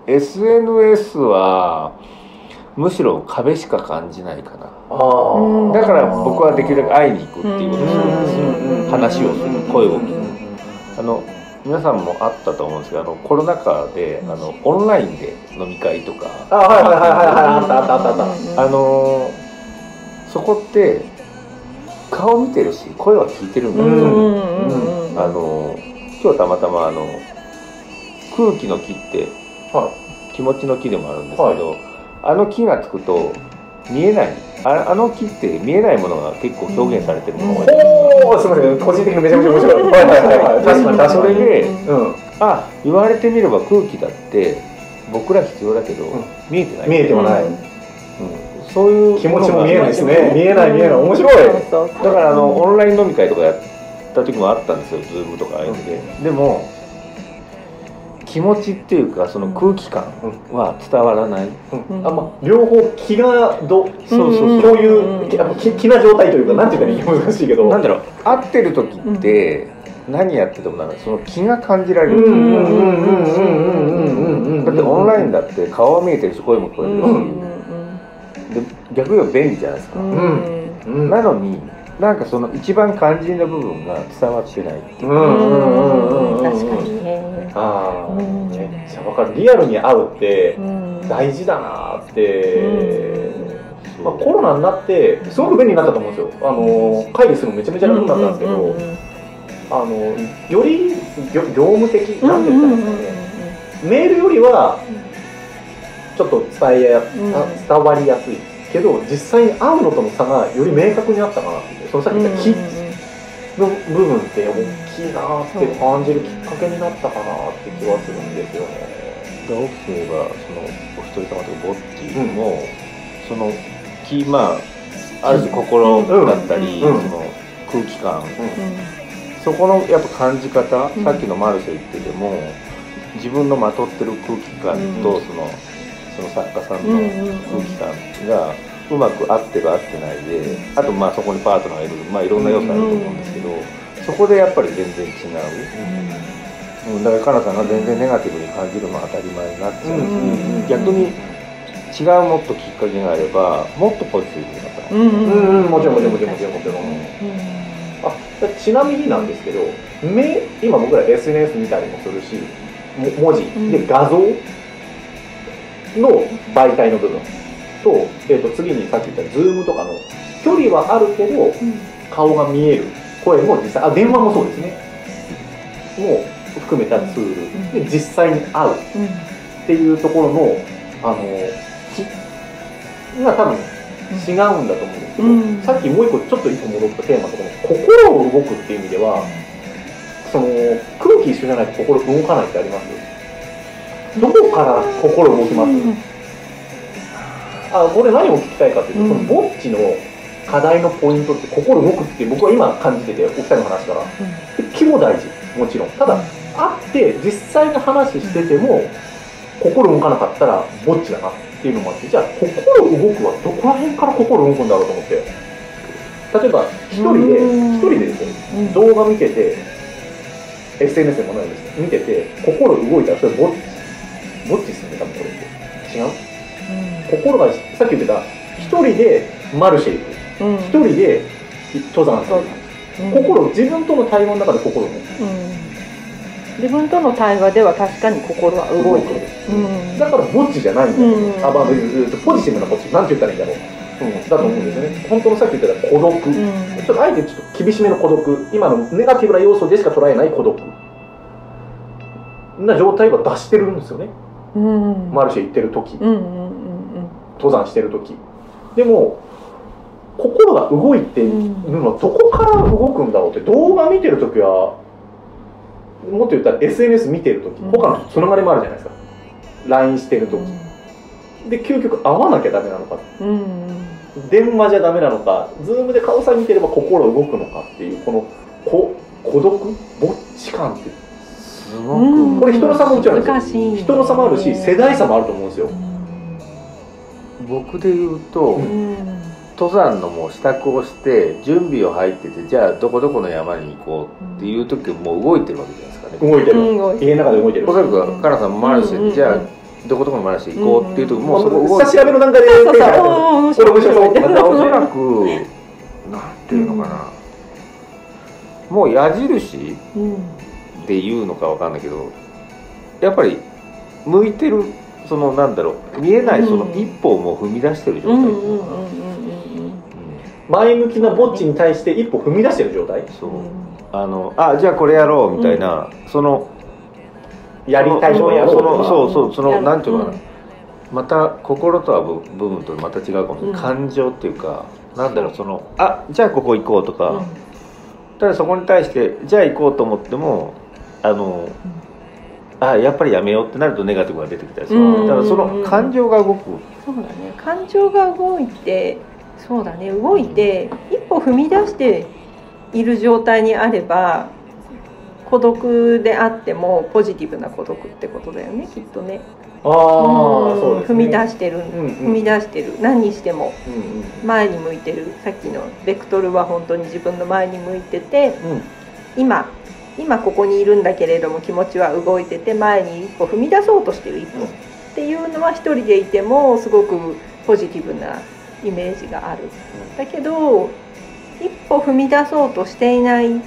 ？SNS はむしろ壁しか感じないかな。だから僕はできるだけ会いに行くっていうことをするんですようん。話をする声を聞うんく。あの皆さんもあったと思うんですけどあのコロナ禍であのオンラインで飲み会とかあはいはいはいはいはい。あったあったあったあった。あのそこって顔見てるし声は聞いてるんだけど、うん。うん。うん。うん。あの今日たまたまあの空気の木っては気持ちの木でもあるんですけど、あの木がつくと見えない。ああの木って見えないものが結構表現されてるものが多い。おおすみません個人的にめちゃめちゃ面白い。はいはいはいはい。確かに確かに。それでうん。あ言われてみれば空気だって僕ら必要だけど、ん。見えてない。見えてはない。うんそういう気持ちも見えないですね。見えない見えない。面白い。だからあのオンライン飲み会とかやった時もあったんですよ。ズームとかああいうので。でも気持ちっていうかその空気感は伝わらない、うん、あまあ、両方気がどそうそうそう。いう気な状態というか何てうったら難しいけど。何だろう。合ってる時って何やっててもなんかその気が感じられる。だってオンラインだって顔は見えてるし声も聞こえるし。逆に言えば便利じゃないですか、うん。なのになんかその一番肝心な部分が伝わってないっていう。うんうんうんうん確かにね。ああうん。めっちゃわかる。リアルに会うってうん。大事だなって、まあ、コロナになってすごく便利になったと思うんですよ。あの会議するのめちゃめちゃ楽になったんですけど、うんうんうんうん。あのより業業務的なんて言ったらいいんですかね、メールよりはちょっと伝えや、うん。あ伝わりやすいけど実際に会うのとの差がより明確にあったかなってそのさっき言った「気」の部分って大きいなって感じるきっかけになったかなって気はするんですよね。が大きく言えばそのお一人様とかぼっちも、その気まあある種心だったり、うん。その空気感。うん。そこのやっぱ感じ方、うん。さっきのマルシェ言ってても自分のまとってる空気感と、うん。そのその作家さんの空気感がうまく合ってる合ってないであとまあそこにパートナーがいるまあいろんな要素あると思うんですけど、そこでやっぱり全然違う、うん、だからかなさんが全然ネガティブに感じるのは当たり前になっちゃうし、うん逆に違うもっときっかけがあればもっとポジティブになった、うんうんうん。うんもちろん。もちろんもちろんもちろんもちろん。あちなみになんですけど目今僕ら SNS 見たりもするしも文字。ん。で画像の媒体の部分。と,、えー、と次にさっき言った Zoom とかの距離はあるけど顔が見える。声も実際あ電話もそうですね。も含めたツール。で実際に会う。っていうところのあの気が多分違うんだと思うんですけど、うん。さっきもう一個ちょっと一個戻ったテーマとこの心を動くっていう意味ではその空気一緒じゃないと心動かないってありますどこから心動きます、あこれ何を聞きたいかっていうと、うん。このぼっちの課題のポイントって心動くって僕は今感じててお二人の話から。気も大事。もちろん。ただ会って実際に話してても心動かなかったらぼっちだなっていうのもあってじゃあ心動くはどこら辺から心動くんだろうと思って。例えば一人でうん。一人でですね動画見てて SNS でもないです見てて心動いたらそれぼっちぼっちっすよね多分これ。って違う心がさっき言ってた一人でマルシェ行く。うん。一人で登山する。心自分との対話の中で心動くうん。自分との対話では確かに心は動いてる、うん。だからぼっちじゃないんだよ、うん。あまあ別にポジティブなぼっちなんて言ったらいいんだろう、うん、だと思うんですよね。本当のさっき言ってた孤独、ちょっとあえてちょっと厳しめの孤独。今のネガティブな要素でしか捉えない孤独。な状態は出してるんですよね。うんマルシェ行ってる時。登山してる時。でも心が動いてるのはどこから動くんだろうって動画見てる時はもっと言ったら SNS 見てる時うん。他のつながりもあるじゃないですか。LINE してる時。で究極会わなきゃダメなのか。電話じゃダメなのか。ズームで顔さえ見てれば心動くのかっていうこのこ孤独？ぼっち感ってすごく、うん。これ人の差ももちろん人の差もあるし世代差もあると思うんですよ。僕で言うと、うん。登山のもう支度をして準備を入っててじゃあどこどこの山に行こうっていう時もう動いてるわけじゃないですかね。動いてる。うん。動いて家の中で動いてる。おそらくカナさんもマルシェじゃあどこどこのマルシェ行こうっていう時もうそこ動いて下調べの段階でそうそう手が入るおー面これおそらくなんていうのかな、もう矢印？うんで言うのかわかんないけどやっぱり向いてるそのなんだろう見えないそのうん一歩をもう踏み出してる状態、うんうんうんうんうん前向きなぼっちに対して一歩踏み出してる状態？そう。あのあじゃあこれやろうみたいな、そのやりたいのをやろう。そのとかそうそうそのなんていうのかな、また心とは部部分とまた違うかもしれない、うん。感情っていうかなんだろうそのあじゃあここ行こうとか、うん。ただそこに対してじゃあ行こうと思ってもあの、あやっぱりやめようってなるとネガティブが出てきたりする、うん。だからその感情が動く、そうだね。感情が動いてそうだね。動いて一歩踏み出している状態にあれば孤独であってもポジティブな孤独ってことだよね。きっとね。あそうですね。踏み出してる、うんうん。踏み出してる。何にしても。うんうん。前に向いてる。さっきのベクトルは本当に自分の前に向いててうん。今今ここにいるんだけれども気持ちは動いてて前に一歩踏み出そうとしてる一歩、うんっていうのは一人でいてもすごくポジティブなイメージがある。だけど一歩踏み出そうとしていない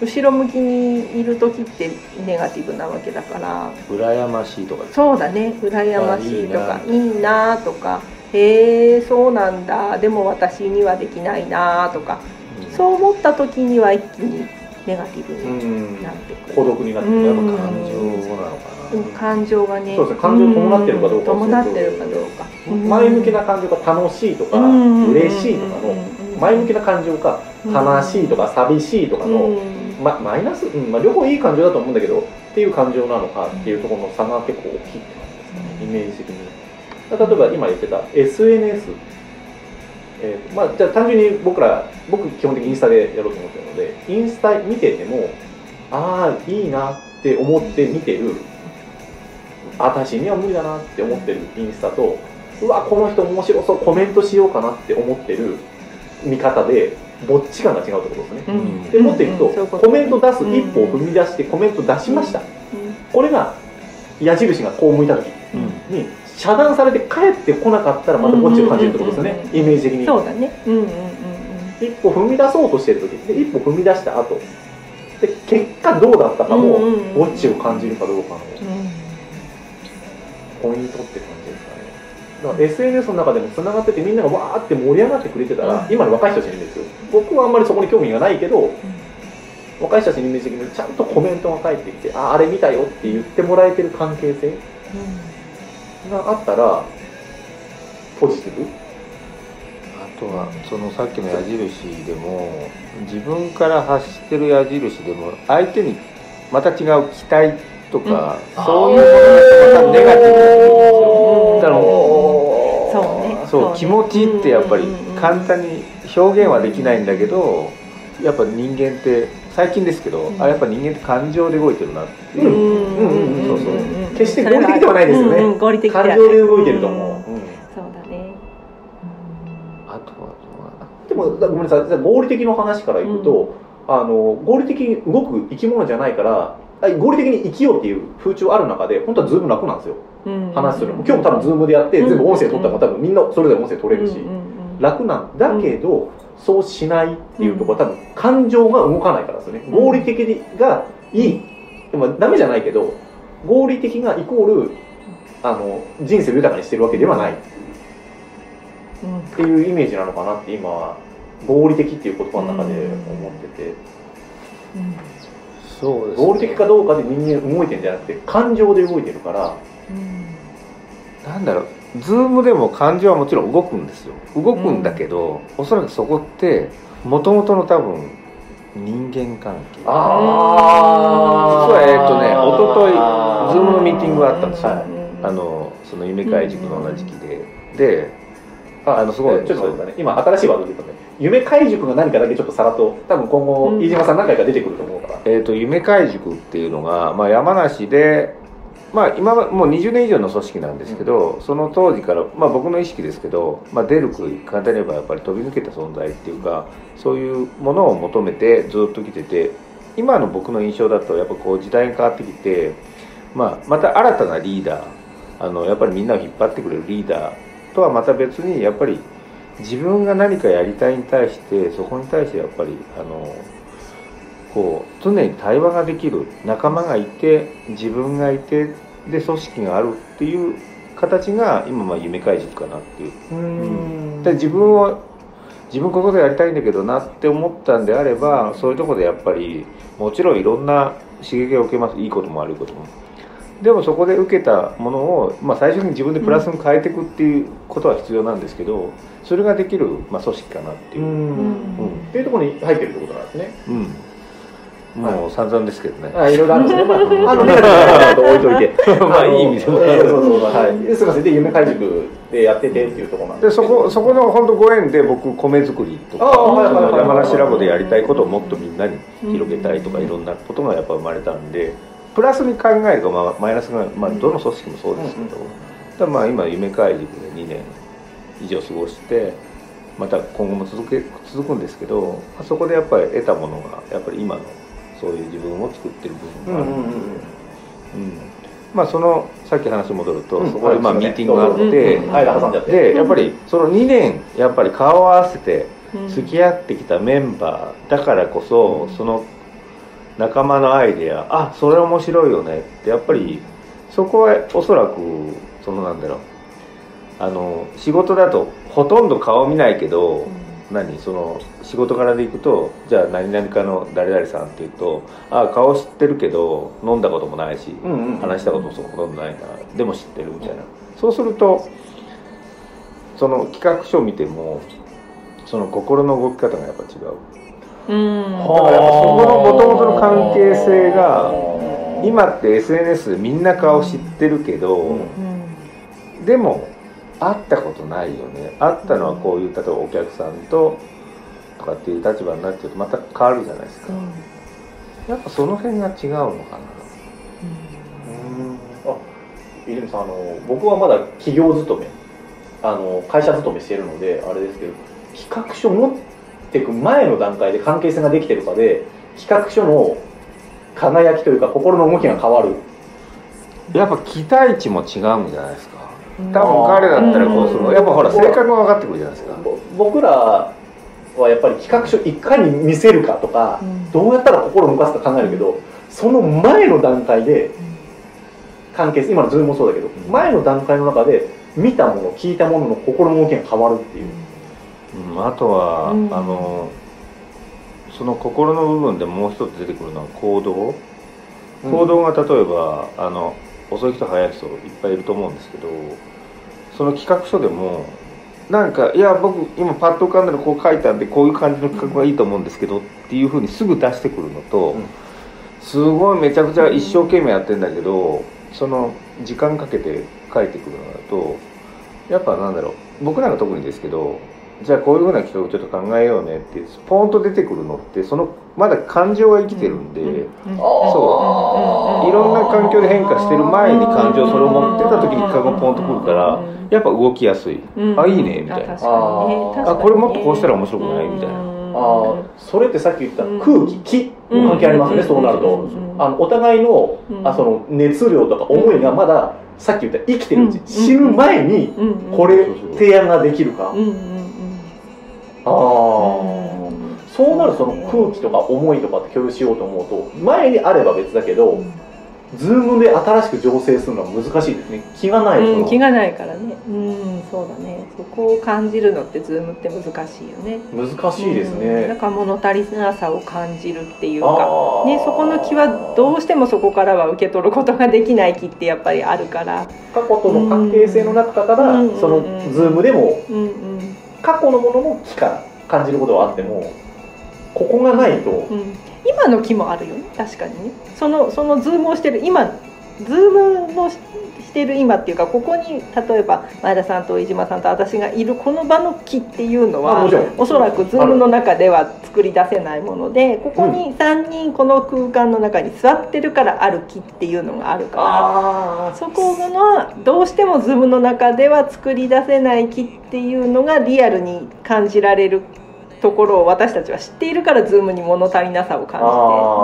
後ろ向きにいる時ってネガティブなわけだから。羨ましいとかそうだね。羨ましいとかいいなとか。へえそうなんだ。でも私にはできないなとか。そう思った時には一気にネガティブうんになってくる。孤独になってくる。やっぱうん感情なのかうん。感情がねそうですね。感情伴ってるかどうかん。伴ってるかどうか。前向きな感情が楽しいとかうん。嬉しいとかの前向きな感情か悲しいとか寂しいとかの、うん。ま、マイナス、うん。まあ、両方いい感情だと思うんだけどっていう感情なのかっていうところの差が結構大きいって感じですかね。イメージ的に。例えば今言ってた SNS えーまあ、じゃあ単純に僕ら僕基本的にインスタでやろうと思ってるのでインスタ見ててもああいいなって思って見てる私には無理だなって思ってるインスタとうわこの人面白そうコメントしようかなって思ってる見方でぼっち感が違うってことですね。うん。でもっといくと、うん。コメント出す一歩を踏み出してコメント出しました、これが矢印がこう向いた時うん。に遮断されて帰ってこなかったらまたぼっちを感じるってことですね、うんうんうんうん。イメージ的に。そうだね。うんうんうん一歩踏み出そうとしてる時で一歩踏み出した後。で結果どうだったかも、うんうんうん。ぼっちを感じるかどうかの。うん。ポイントって感じですかね。だから SNS の中でもつながっててみんながわーって盛り上がってくれてたら、うん。今の若い人たちにですよ。僕はあんまりそこに興味がないけど、若い人たちにイメージ的にちゃんとコメントが返ってきてあああれ見たよって言ってもらえてる関係性があったらポジティブ？とはそのさっきの矢印でも自分から発してる矢印でも相手にまた違う期待とか、そういうものがまたネガティブになるんですよ。だからそうねそう気持ちってやっぱり簡単に表現はできないんだけどやっぱ人間って最近ですけど、うん。あやっぱ人間って感情で動いてるなっていう、うん。うんそう。そう決して合理的ではないですよね。うん。うん。感情で動いてると思うもだごめんなさい。合理的の話からいくと、あの合理的に動く生き物じゃないからあ合理的に生きようっていう風潮ある中で本当は Zoom 楽なんですよ。うん。話するの。も今日も多分 Zoom でやってうん。全部音声取ったら多分みんなそれぞれ音声取れるし、うんうんうん。楽なんだけど、そうしないっていうところは多分感情が動かないからですよね。合理的がいい。でもダメじゃないけど合理的がイコールあの人生を豊かにしてるわけではない。うん。っていうイメージなのかなって今は合理的っていう言葉の中で思ってて。そうですね。合理的かどうかで人間動いてるんじゃなくて感情で動いてるから。なんだろう。ズームでも感情はもちろん動くんですよ。動くんだけど、おそらくそこってもともとの多分人間関係。あ実はえっとね一昨日ズームのミーティングがあったんですよ、はい。あのその夢会塾の同じ期で、でああのすごいちょっとね。今新しいワードで言ったね夢開塾が何かだけちょっとさらっと多分今後うん。飯島さん何回か出てくると思うから、えー、と夢会塾っていうのが、まあ、山梨で、まあ、今はもう20年以上の組織なんですけど、その当時から、まあ、僕の意識ですけど、まあ、出る杭簡単に言えばやっぱり飛び抜けた存在っていうかそういうものを求めてずっと来てて今の僕の印象だとやっぱこう時代が変わってきて、まあ、また新たなリーダーあのやっぱりみんなを引っ張ってくれるリーダーとはまた別にやっぱり自分が何かやりたいに対してそこに対してやっぱりあのこう常に対話ができる仲間がいて自分がいてで組織があるっていう形が今まあ夢会塾かなっていう。うん。で自分を自分ここでやりたいんだけどなって思ったんであればそういうところでやっぱりもちろんいろんな刺激を受けます。いいことも悪いことも。でもそこで受けたものを、まあ、最初に自分でプラスに変えていくっていうことは必要なんですけどそれができる、まあ、組織かなっていう。う、ん。うん。っていうところに入ってるってことなんですね。うん、もう散々ですけどね、あいろいろあるんですね、(laughs) まあ、あのネガティブなこと置いといて。まあいい意味でも。(laughs) そうそうそう。はい。すみません。で夢開塾でやっててっていうところなんでそこそこの本当ご縁で僕米作りとか山梨ラボでやりたいことをもっとみんなに広げたいとかいろんなことがやっぱ生まれたんでプラスに考えると、まあ、マイナスが、まあ、どの組織もそうですけど、まあ今夢開塾で2年以上過ごしてまた今後も続け続くんですけどまあそこでやっぱり得たものがやっぱり今のそういう自分を作ってる部分がある。うんまあそのさっき話戻ると、うん。そこでまあはいミーティングがあって、そうんでやっぱりその2年やっぱり顔を合わせてうん。付き合ってきたメンバーだからこそ、うん。その仲間のアイデアあそれ面白いよねってやっぱりそこはおそらくそのなんだろうあの仕事だとほとんど顔見ないけど、何その仕事からで行くとじゃあ何々かの誰々さんって言うとあ顔知ってるけど飲んだこともないし、うんうんうん。話したこともほとんどないなでも知ってるみたいな、そうするとその企画書を見てもその心の動き方がやっぱ違う。うん。だからやっぱそこの元々の関係性が今って SNS でみんな顔知ってるけど、うんうん。でも会ったことないよね。会ったのはこういう例えばお客さんととかっていう立場になっちゃうとまた変わるじゃないですか。やっぱその辺が違うのかな。あ泉さんあの僕はまだ企業勤めあの会社勤めしてるのであれですけど企画書持っていく前の段階で関係性ができてるかで企画書の輝きというか心の動きが変わる。やっぱ期待値も違うんじゃないですか。うん多分彼だったらこうするうん。やっぱほら性格が分かってくるじゃないですか。ぼ僕らはやっぱり企画書いかに見せるかとか、うん。どうやったら心を動かすか考えるけどその前の段階で関係性今のズームもそうだけど、ん。前の段階の中で見たもの聞いたものの心の動きが変わるっていう、うんあとは、うん。あのその心の部分でもう一つ出てくるのは行動、行動が例えばあの遅い人早い人いっぱいいると思うんですけどその企画書でもなんかいや僕今パッと浮かんだのこう書いたんでこういう感じの企画がいいと思うんですけどっていうふうにすぐ出してくるのと、うん。すごいめちゃくちゃ一生懸命やってんだけどその時間かけて書いてくるのだとやっぱなんだろう僕なんか特にですけどじゃあこういうふうな企画ちょっと考えようねってポンと出てくるのってそのまだ感情が生きてるんで、そう。いろんな環境で変化してる前に感情それを持ってた時に企画がポンとくるからやっぱ動きやすい、あいいねみたいな。あこれもっとこうしたら面白くない？みたいな。ああそれってさっき言った空気気？関係ありますね、そうなると、あのお互いの,、あその熱量とか思いがまだ、さっき言った生きてるうち、死ぬ前にこれ提案ができるか、そうなるとその空気とか思いとかって共有しようと思うと前にあれば別だけど、Zoom で新しく醸成するのは難しいですね気がない、う。ん、気がないからね。うんそうだね。そこを感じるのって Zoom って難しいよね。難しいですね、うん、なんか物足りなさを感じるっていうか、ね、そこの気はどうしてもそこからは受け取ることができない気ってやっぱりあるから。過去との関係性の中から、うんその Zoom でもうんうん過去のものの気から感じることはあってもここがないと、うん、今の気もあるよね。確かにね。そのその Zoom をしてる今 Zoom のししてる今っていうかここに例えば前田さんと飯島さんと私がいるこの場の気っていうのはおそらく Zoom の中では作り出せないものでここに3人この空間の中に座ってるからある気っていうのがあるからあそこのどうしても Zoom の中では作り出せない気っていうのがリアルに感じられるところを私たちは知っているからズームに物足りなさを感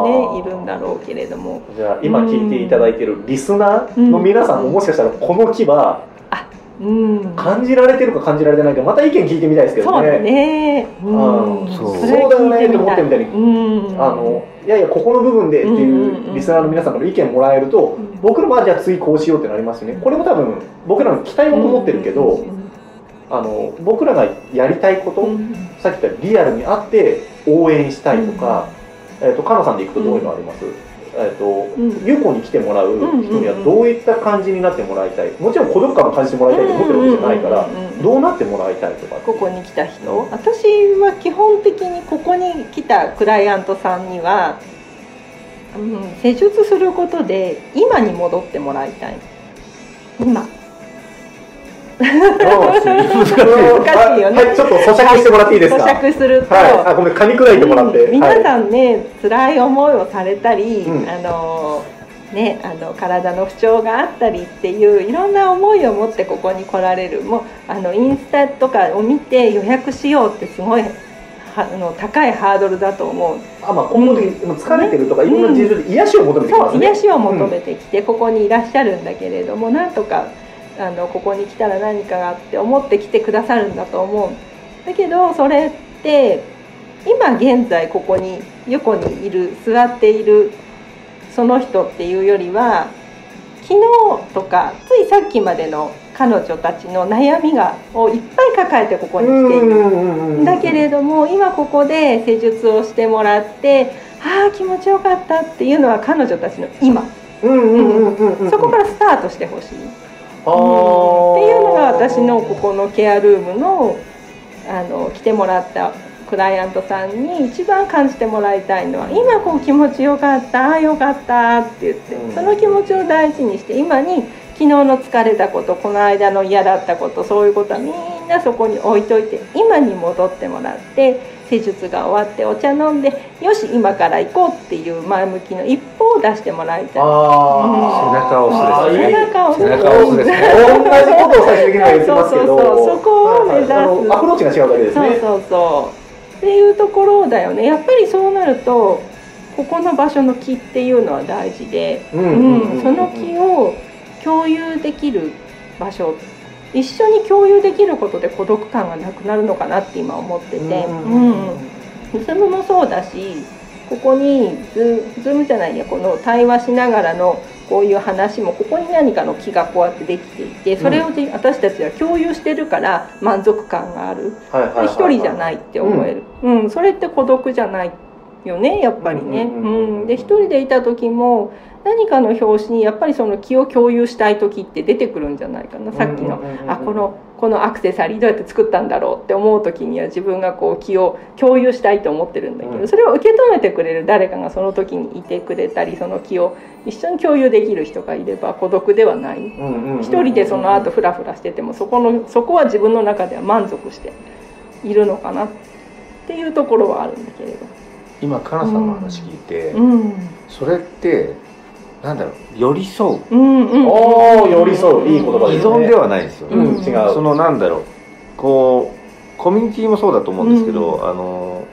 じてねいるんだろうけれども。じゃあ今聞いていただいてるリスナーの皆さんももしかしたらこの木はうん。感じられてるか感じられてないかまた意見聞いてみたいですけどそうだね。そうれそう。だよねって思ってみたいにうん。あのいやいやここの部分でっていううんリスナーの皆さんから意見もらえるとん。僕らもあじゃあ次こうしようってなりますよね。これも多分僕らの期待を持ってるけどあの僕らがやりたいこと、うん。さっき言ったリアルにあって応援したいとか、えっとかなさんで行くとどういうのあります、えっとん。有効に来てもらう人にはどういった感じになってもらいたい？もちろん孤独感を感じてもらいたいと思ってるわけじゃないからうんうんうんうん。どうなってもらいたいとか？ここに来た人？私は基本的にここに来たクライアントさんには、うん、施術することで今に戻ってもらいたい。今難しい難しいよね。はい、ちょっと咀嚼してもらっていいですか？咀嚼すると、はい、あごめん噛み砕いてもらって、うん。皆はい。さんね、辛い思いをされたり、うん。あのね、あの体の不調があったりっていういろんな思いを持ってここに来られる。もうあのインスタとかを見て予約しようってすごいはあの高いハードルだと思う。あまあ根本的に疲れてるとか、いろんな事情で癒しを求めてきますね。そう癒しを求めてきてここにいらっしゃるんだけれども、なんとかあのここに来たら何かがあって思って来てくださるんだと思う。だけどそれって今現在ここに横にいる座っているその人っていうよりは昨日とかついさっきまでの彼女たちの悩みがをいっぱい抱えてここに来ている。だけれども今ここで施術をしてもらってああ気持ちよかったっていうのは彼女たちの今。そこからスタートしてほしい、っていうのが私のここのケアルームのあの来てもらったクライアントさんに一番感じてもらいたいのは今こう気持ちよかったよかったって言って、うん。その気持ちを大事にして今に昨日の疲れたことこの間の嫌だったことそういうことはみんなそこに置いといて今に戻ってもらって施術が終わってお茶飲んでよし今から行こうっていう前向きの一歩を出してもらいたい。あー背中を押すですね。背中を押す。背中を押すですね。同じことを最終的には言ってますけど。そうそうそうそこを目指す。アプローチが違うだけですね。そうそうそう。っていうところだよね。やっぱりそうなるとここの場所の木っていうのは大事で、うんうんうんうんその木を共有できる場所一緒に共有できることで孤独感がなくなるのかなって今思ってて、うん。うん。 Zoom もそうだしここにズ Zoom じゃないやこの対話しながらのこういう話もここに何かの気がこうやってできていてそれをじ私たちは共有してるから満足感がある。一人じゃないって思える、うん。それって孤独じゃないよねやっぱりね。うんうんうん。うん。で一人でいた時も何かの表紙にやっぱりその気を共有したい時って出てくるんじゃないかな。さっきのあこのこのアクセサリーどうやって作ったんだろうって思う時には自分がこう気を共有したいと思ってるんだけど、うん。それを受け止めてくれる誰かがその時にいてくれたりその気を一緒に共有できる人がいれば孤独ではない。一一人でその後フラフラしててもそこのそこは自分の中では満足しているのかなっていうところはあるんだけれど。今かなさんの話聞いて、うん。それってなんだろう寄り添う。うんうん。おー寄り添う。いい言葉依ですね。存ではないですよね、うん。違う。そのなんだろう。こうコミュニティもそうだと思うんですけど、あの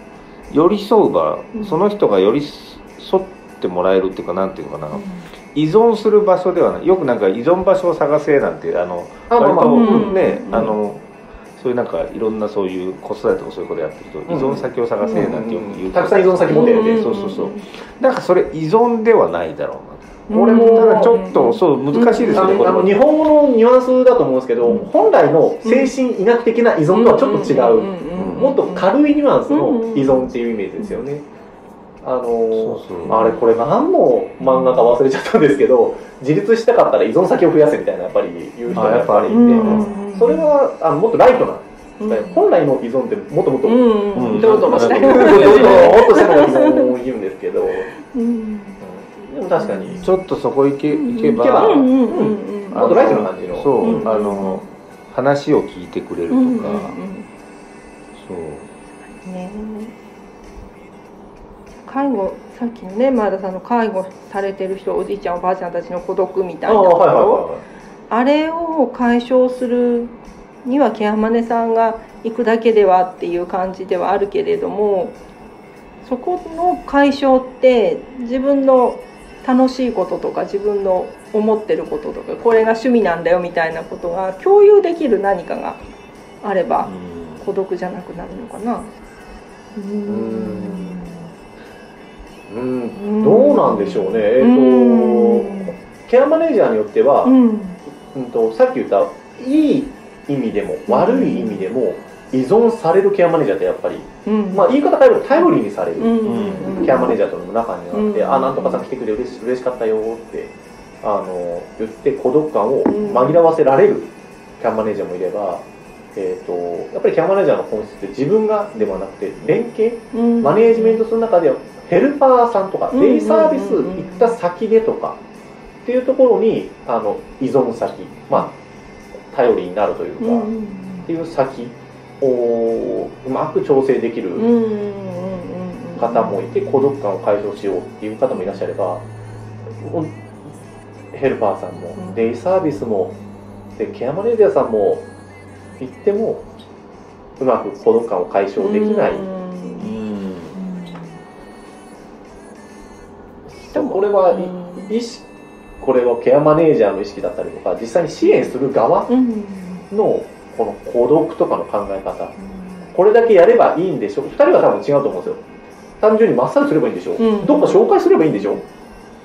寄り添う場うん。その人が寄り添ってもらえるっていうかなんていうのかな、依存する場所ではない。よくなんか依存場所を探せなんてあのあまあまあ。割とうんね、うん。あのそういうなんかいろんなそういう子育てとかそういうことやってると、うん。依存先を探せなんてよく言う、たくさん依存先持ってるねそうそうそう。なんかそれ依存ではないだろうな俺もただちょっとそう難しいですよね、これもあの日本語のニュアンスだと思うんですけど、本来の精神医学的な依存とはちょっと違う、もっと軽いニュアンスの依存っていうイメージですよね。あのそうそう。あれこれ何の漫画か忘れちゃったんですけど自立したかったら依存先を増やせみたいなやっぱり言う人がやっぱりいて、うんそれはあのもっとライトな、うん。本来の依存ってもっともっと、うもっともっとしたのが依存を言うんですけど、うん確かに。ちょっとそこ行け行けば、行けばうんうんうん。うん。もっとライトな感じの。そう、うん。あの話を聞いてくれるとか、うんうんそう。ね。介護さっきのね前田さんの介護されてる人おじいちゃんおばあちゃんたちの孤独みたいなと。こあれを解消するにはケアマネさんが行くだけではっていう感じではあるけれどもそこの解消って自分の楽しいこととか自分の思ってることとかこれが趣味なんだよみたいなことが共有できる何かがあればうん。孤独じゃなくなるのかな。うーん。いうん。うん。どうなんでしょうね。えっ、とケアマネージャーによっては、うん。うんとさっき言ったいい意味でも悪い意味でも依存されるケアマネージャーってやっぱり、うん。まあ、言い方変えると頼りにされる、ケアマネージャーとの中にはあって「うん。あなんとかさん来てくれ嬉し嬉しかったよ」ってあの言って孤独感を紛らわせられるキャンマネージャーもいれば、えー、とやっぱりキャンマネージャーの本質って自分がではなくて連携うん。マネージメントする中ではヘルパーさんとかうん。デイサービス行った先でとかっていうところにあの依存先まあ頼りになるというか、うん。っていう先をうまく調整できる方もいて孤独感を解消しようっていう方もいらっしゃればうんヘルパーさんもうん。デイサービスもでケアマネージャーさんも行ってもうまく孤独感を解消できない、これは意識これはケアマネージャーの意識だったりとか実際に支援する側うん。のこの孤独とかの考え方。これだけやればいいんでしょ？2人は多分違うと思うんですよ。単純にマッサージすればいいんでしょ、うん。どっか紹介すればいいんでしょ？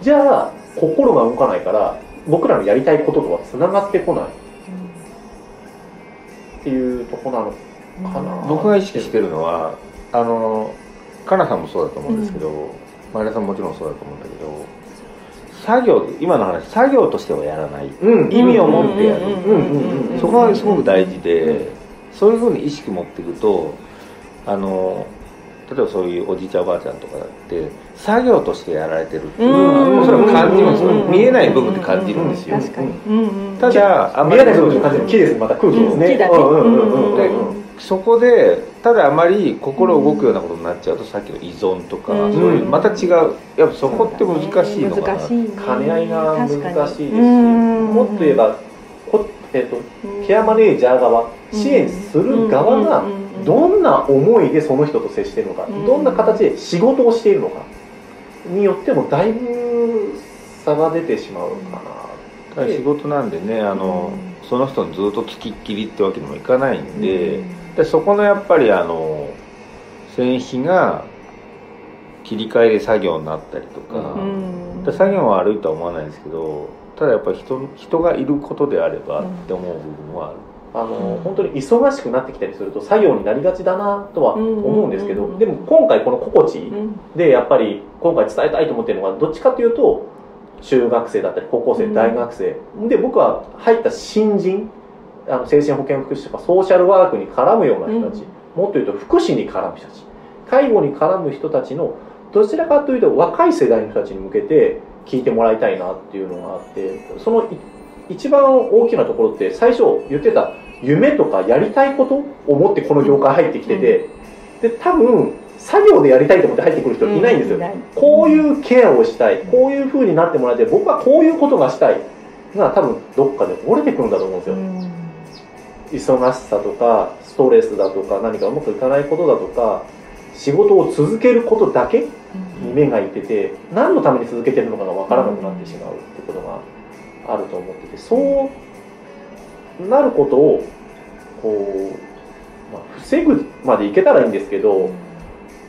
じゃあ心が動かないから僕らのやりたいこととはつながってこない。っていうとこなのかな。僕が意識してるのはあのかなさんもそうだと思うんですけど、前田さんもちろんそうだと思うんだけど作業今の話作業としてはやらない。うん。意味を持ってやる。うんうんうんそこがすごく大事でそういうふうに意識持っていくとあの例えばそういうおじいちゃんおばあちゃんとかだって作業としてやられてるっていうのはおそらく感じますうん見えない部分で感じるんですよ確かにうんうんただあんまり見えない部分の感じ木ですまた空気ですね、そこでただあまり心動くようなことになっちゃうとさっきの依存とか、うん。そういうまた違う。やっぱそこって難しいのかな、兼ね。合いが難しいですしうんもっと言えばこ、えっとケアマネージャー側支援する側がどんな思いでその人と接しているのか、うん。どんな形で仕事をしているのかによってもだいぶ差が出てしまうかな、ただ仕事なんでねあの、その人にずっとつきっきりってわけにもいかないんで,、でそこのやっぱりあの線引が切り替えで作業になったりとか、うん。で作業は悪いとは思わないですけどただやっぱり人人がいることであればって思う部分はある。あの本当に忙しくなってきたりすると作業になりがちだなとは思うんですけど、うん。でも今回この心地うん。でやっぱり今回伝えたいと思ってるのがどっちかというと中学生だったり高校生、うん。大学生。で僕は入った新人あの精神保健福祉とかソーシャルワークに絡むような人たち、もっと言うと福祉に絡む人たち介護に絡む人たちのどちらかというと若い世代の人たちに向けて聞いてもらいたいなっていうのがあってそのい一番大きなところって最初言ってた夢とかやりたいことを持ってこの業界入ってきてて、で多分作業でやりたいと思って入ってくる人いないんですよ、こういうケアをしたいこういう風になってもらって僕はこういうことがしたいが多分どっかで折れてくるんだと思うんですよ、忙しさとかストレスだとか何かうまくいかないことだとか仕事を続けることだけに目がいてて何のために続けてるのかが分からなくなってしまうってことがあると思っててそうなることをこう、まあ、防ぐまでいけたらいいんですけど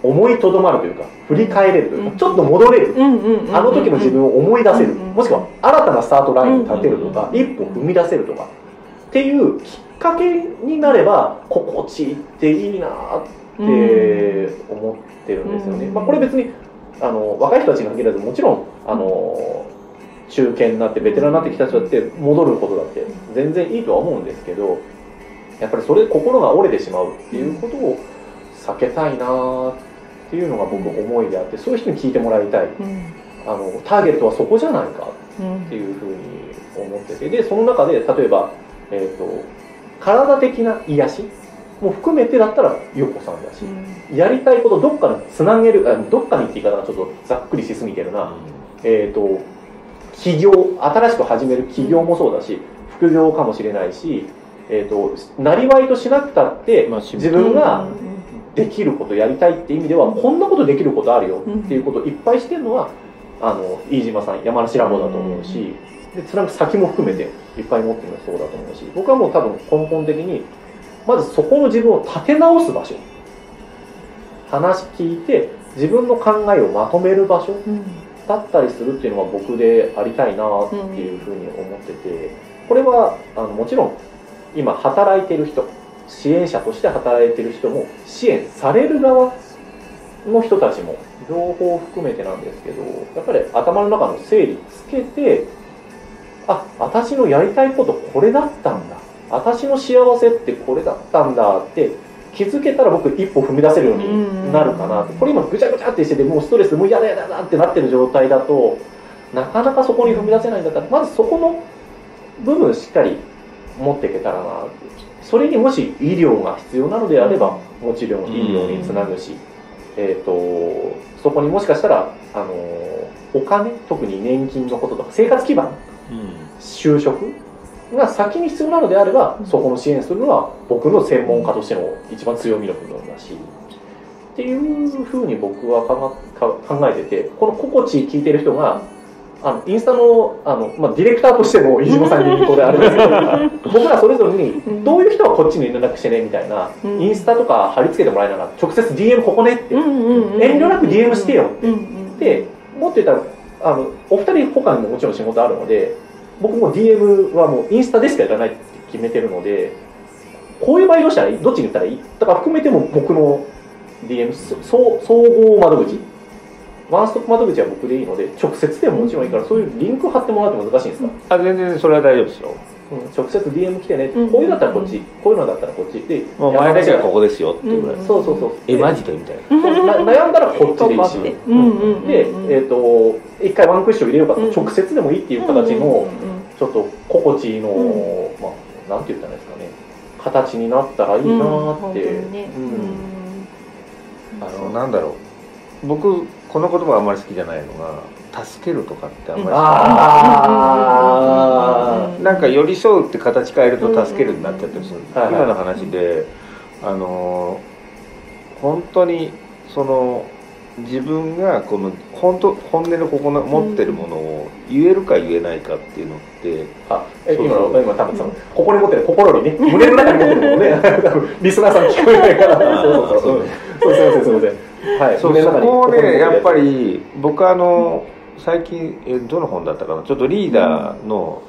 思いとどまるというか振り返れるというかちょっと戻れる。あの時の自分を思い出せる。もしくは新たなスタートラインに立てるとか一歩踏み出せるとかっていうきっかけになれば心地いいっていいなって思ってるんですよね。まあ、これ別にあの若い人たちに限らずもちろんあの中堅になってベテランになってきた人だって戻ることだって全然いいとは思うんですけどやっぱりそれで心が折れてしまうっていうことを避けたいなっていうのが僕思いであってそういう人に聞いてもらいたい、あのターゲットはそこじゃないかっていうふうに思っててでその中で例えば、えーと、体的な癒しも含めてだったら陽子さんだし、うん、やりたいことどっかにつなげるあどっかにって言い方がちょっとざっくりしすぎてるな、うん、えっ、ー、と起業新しく始める起業もそうだし副業かもしれないし、えーと、なりわいとしなくたって、自分ができることやりたいって意味では、こんなことできることあるよっていうことをいっぱいしてるのはあの飯島さん山梨ラボだと思うし、でつなぐ先も含めていっぱい持ってるのそうだと思うし僕はもう多分根本的にまずそこの自分を立て直す場所。話聞いて自分の考えをまとめる場所だったりするっていうのは僕でありたいなっていうふうに思っててこれはあのもちろん今働いてる人支援者として働いてる人も支援される側の人たちも両方含めてなんですけどやっぱり頭の中の整理つけてあ私のやりたいことこれだったんだ。私の幸せってこれだったんだって気づけたら僕一歩踏み出せるようになるかなこれ今ぐちゃぐちゃってしててもうストレスもう嫌だ嫌だってなってる状態だとなかなかそこに踏み出せないんだったらまずそこの部分しっかり持っていけたらなそれにもし医療が必要なのであればもちろん医療につなぐし、えーと、そこにもしかしたらあのお金特に年金のこととか生活基盤、就職が先に必要なのであれば、そこの支援するのは僕の専門家としての一番強みの部分だしっていうふうに僕は考えててこの心地聞いてる人があのインスタのあの、まあ、ディレクターとしても飯島さんにこであるんですけど (laughs) 僕らそれぞれにどういう人はこっちに連絡してねみたいな、インスタとか貼り付けてもらいながら直接 DM ここねって。遠慮なく DM してよって。でもっと言ったらあのお二人他にももちろん仕事あるので僕も DM はもうインスタでしかやらないって決めてるのでこういう場合どうしたらいい？どっちに言ったらいい？とか含めても僕の DM 総合窓口。ワンストップ窓口は僕でいいので直接でももちろんいいからそういうリンク貼ってもらって難しいんですか？あ全然それは大丈夫ですよ、直接 DM 来てね、こういうのだったらこっち、こういうのだったらこっち。でもう前出しがここですよっていう。ぐらい、そうそうそう。えマジでみたいな。(laughs) 悩んだらこっちでいいし、で、えっ、と一回ワンクッション入れようかと、直接でもいいっていう形の、ちょっと心地の、まあなんて言ったらいいですかね。形になったらいいなって、うん。あのなんだろう。僕この言葉あんまり好きじゃないのが助けるとかってあんまり好きなんか寄り添うって形変えると助けるになっちゃったりする、今の話であの本当にその自分がこの本当本音のここの持ってるものを言えるか言えないかっていうのって、あえ今の今多分そのここに持ってる心にね。胸の中に持ってるものね。多 (laughs) 分リスナーさん聞こえないから。そうそうそう。そうすいませんすいませんはい、そそこをねやっぱり僕あの最近えどの本だったかな？ちょっとリーダーの、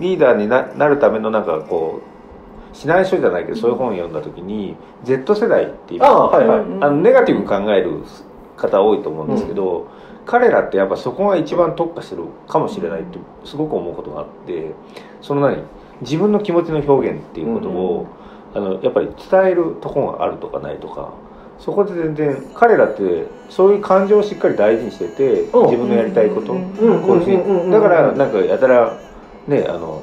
リーダーにななるためのなんかこう指南書じゃないけどそういう本を読んだ時に Z 世代っていうあ、はいはい、あのネガティブに考える方多いと思うんですけど、うん、彼らってやっぱそこが一番特化してるかもしれないってすごく思うことがあってその何？自分の気持ちの表現っていうことを、あのやっぱり伝えるところがあるとかないとかそこで全然彼らってそういう感情をしっかり大事にしててうん。自分のやりたいこと、だからなんかやたらねあの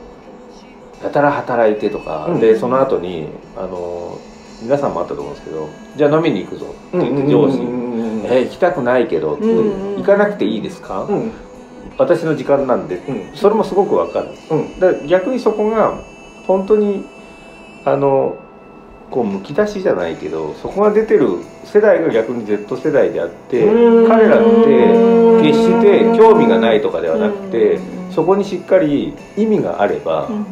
やたら働いてとか、うん。でその後にあの皆さんもあったと思うんですけどじゃあ飲みに行くぞって言って上司に「え行きたくないけど」って行かなくていいですか?うん。私の時間なんで」うん。それもすごくわかる。うん。だから逆にそこが本当にあのこうむき出しじゃないけどそこが出てる世代が逆に Z 世代であってうん。彼らって決して興味がないとかではなくてうんそこにしっかり意味があればうん。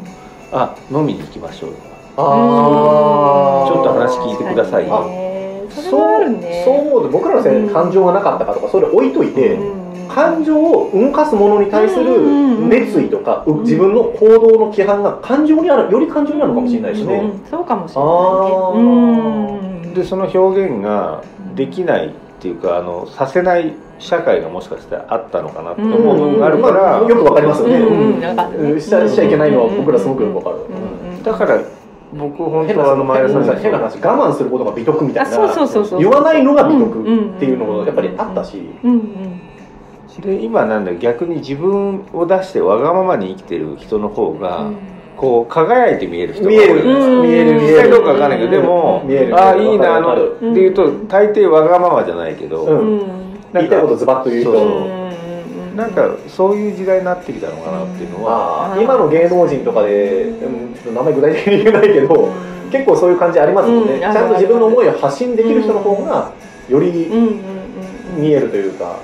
あ飲みに行きましょうよ。ああちょっと話聞いてくださいよ。そうそう思うと僕らの世代に感情がなかったかとかそれ置いといて、うん感情を動かすものに対する熱意とか、うん自分の行動の規範が感情にあるより感情にあるのかもしれないですね、うんそうかもしれないね。うん。でその表現ができないっていうかあのさせない社会がもしかしたらあったのかなと思う部分があるから、まあ、よくわかりますよね、うんしちゃいけないのは僕らすごくよくわかる、うんうんだから僕本当はあの前田さんに変な話。我慢することが美徳みたいなあそうそうそうそう。言わないのが美徳っていうのもやっぱりあったし、うんうんで今なんだ逆に自分を出してわがままに生きてる人の方が、こう輝いて見える人が多い見える、うん見える。見える。実際どうかわかんないけどでも見える。ああいいなあのっていうと大抵わがままじゃないけど、言いたいことズバッと言うと。うん。なんかそういう時代になってきたのかなっていうのは、まあ今の芸能人とかで、うん、ちょっと名前具体的に言えないけど、結構そういう感じありますよね、うん。ちゃんと自分の思いを発信できる人の方がよりうん。うん。うん。見えるというか、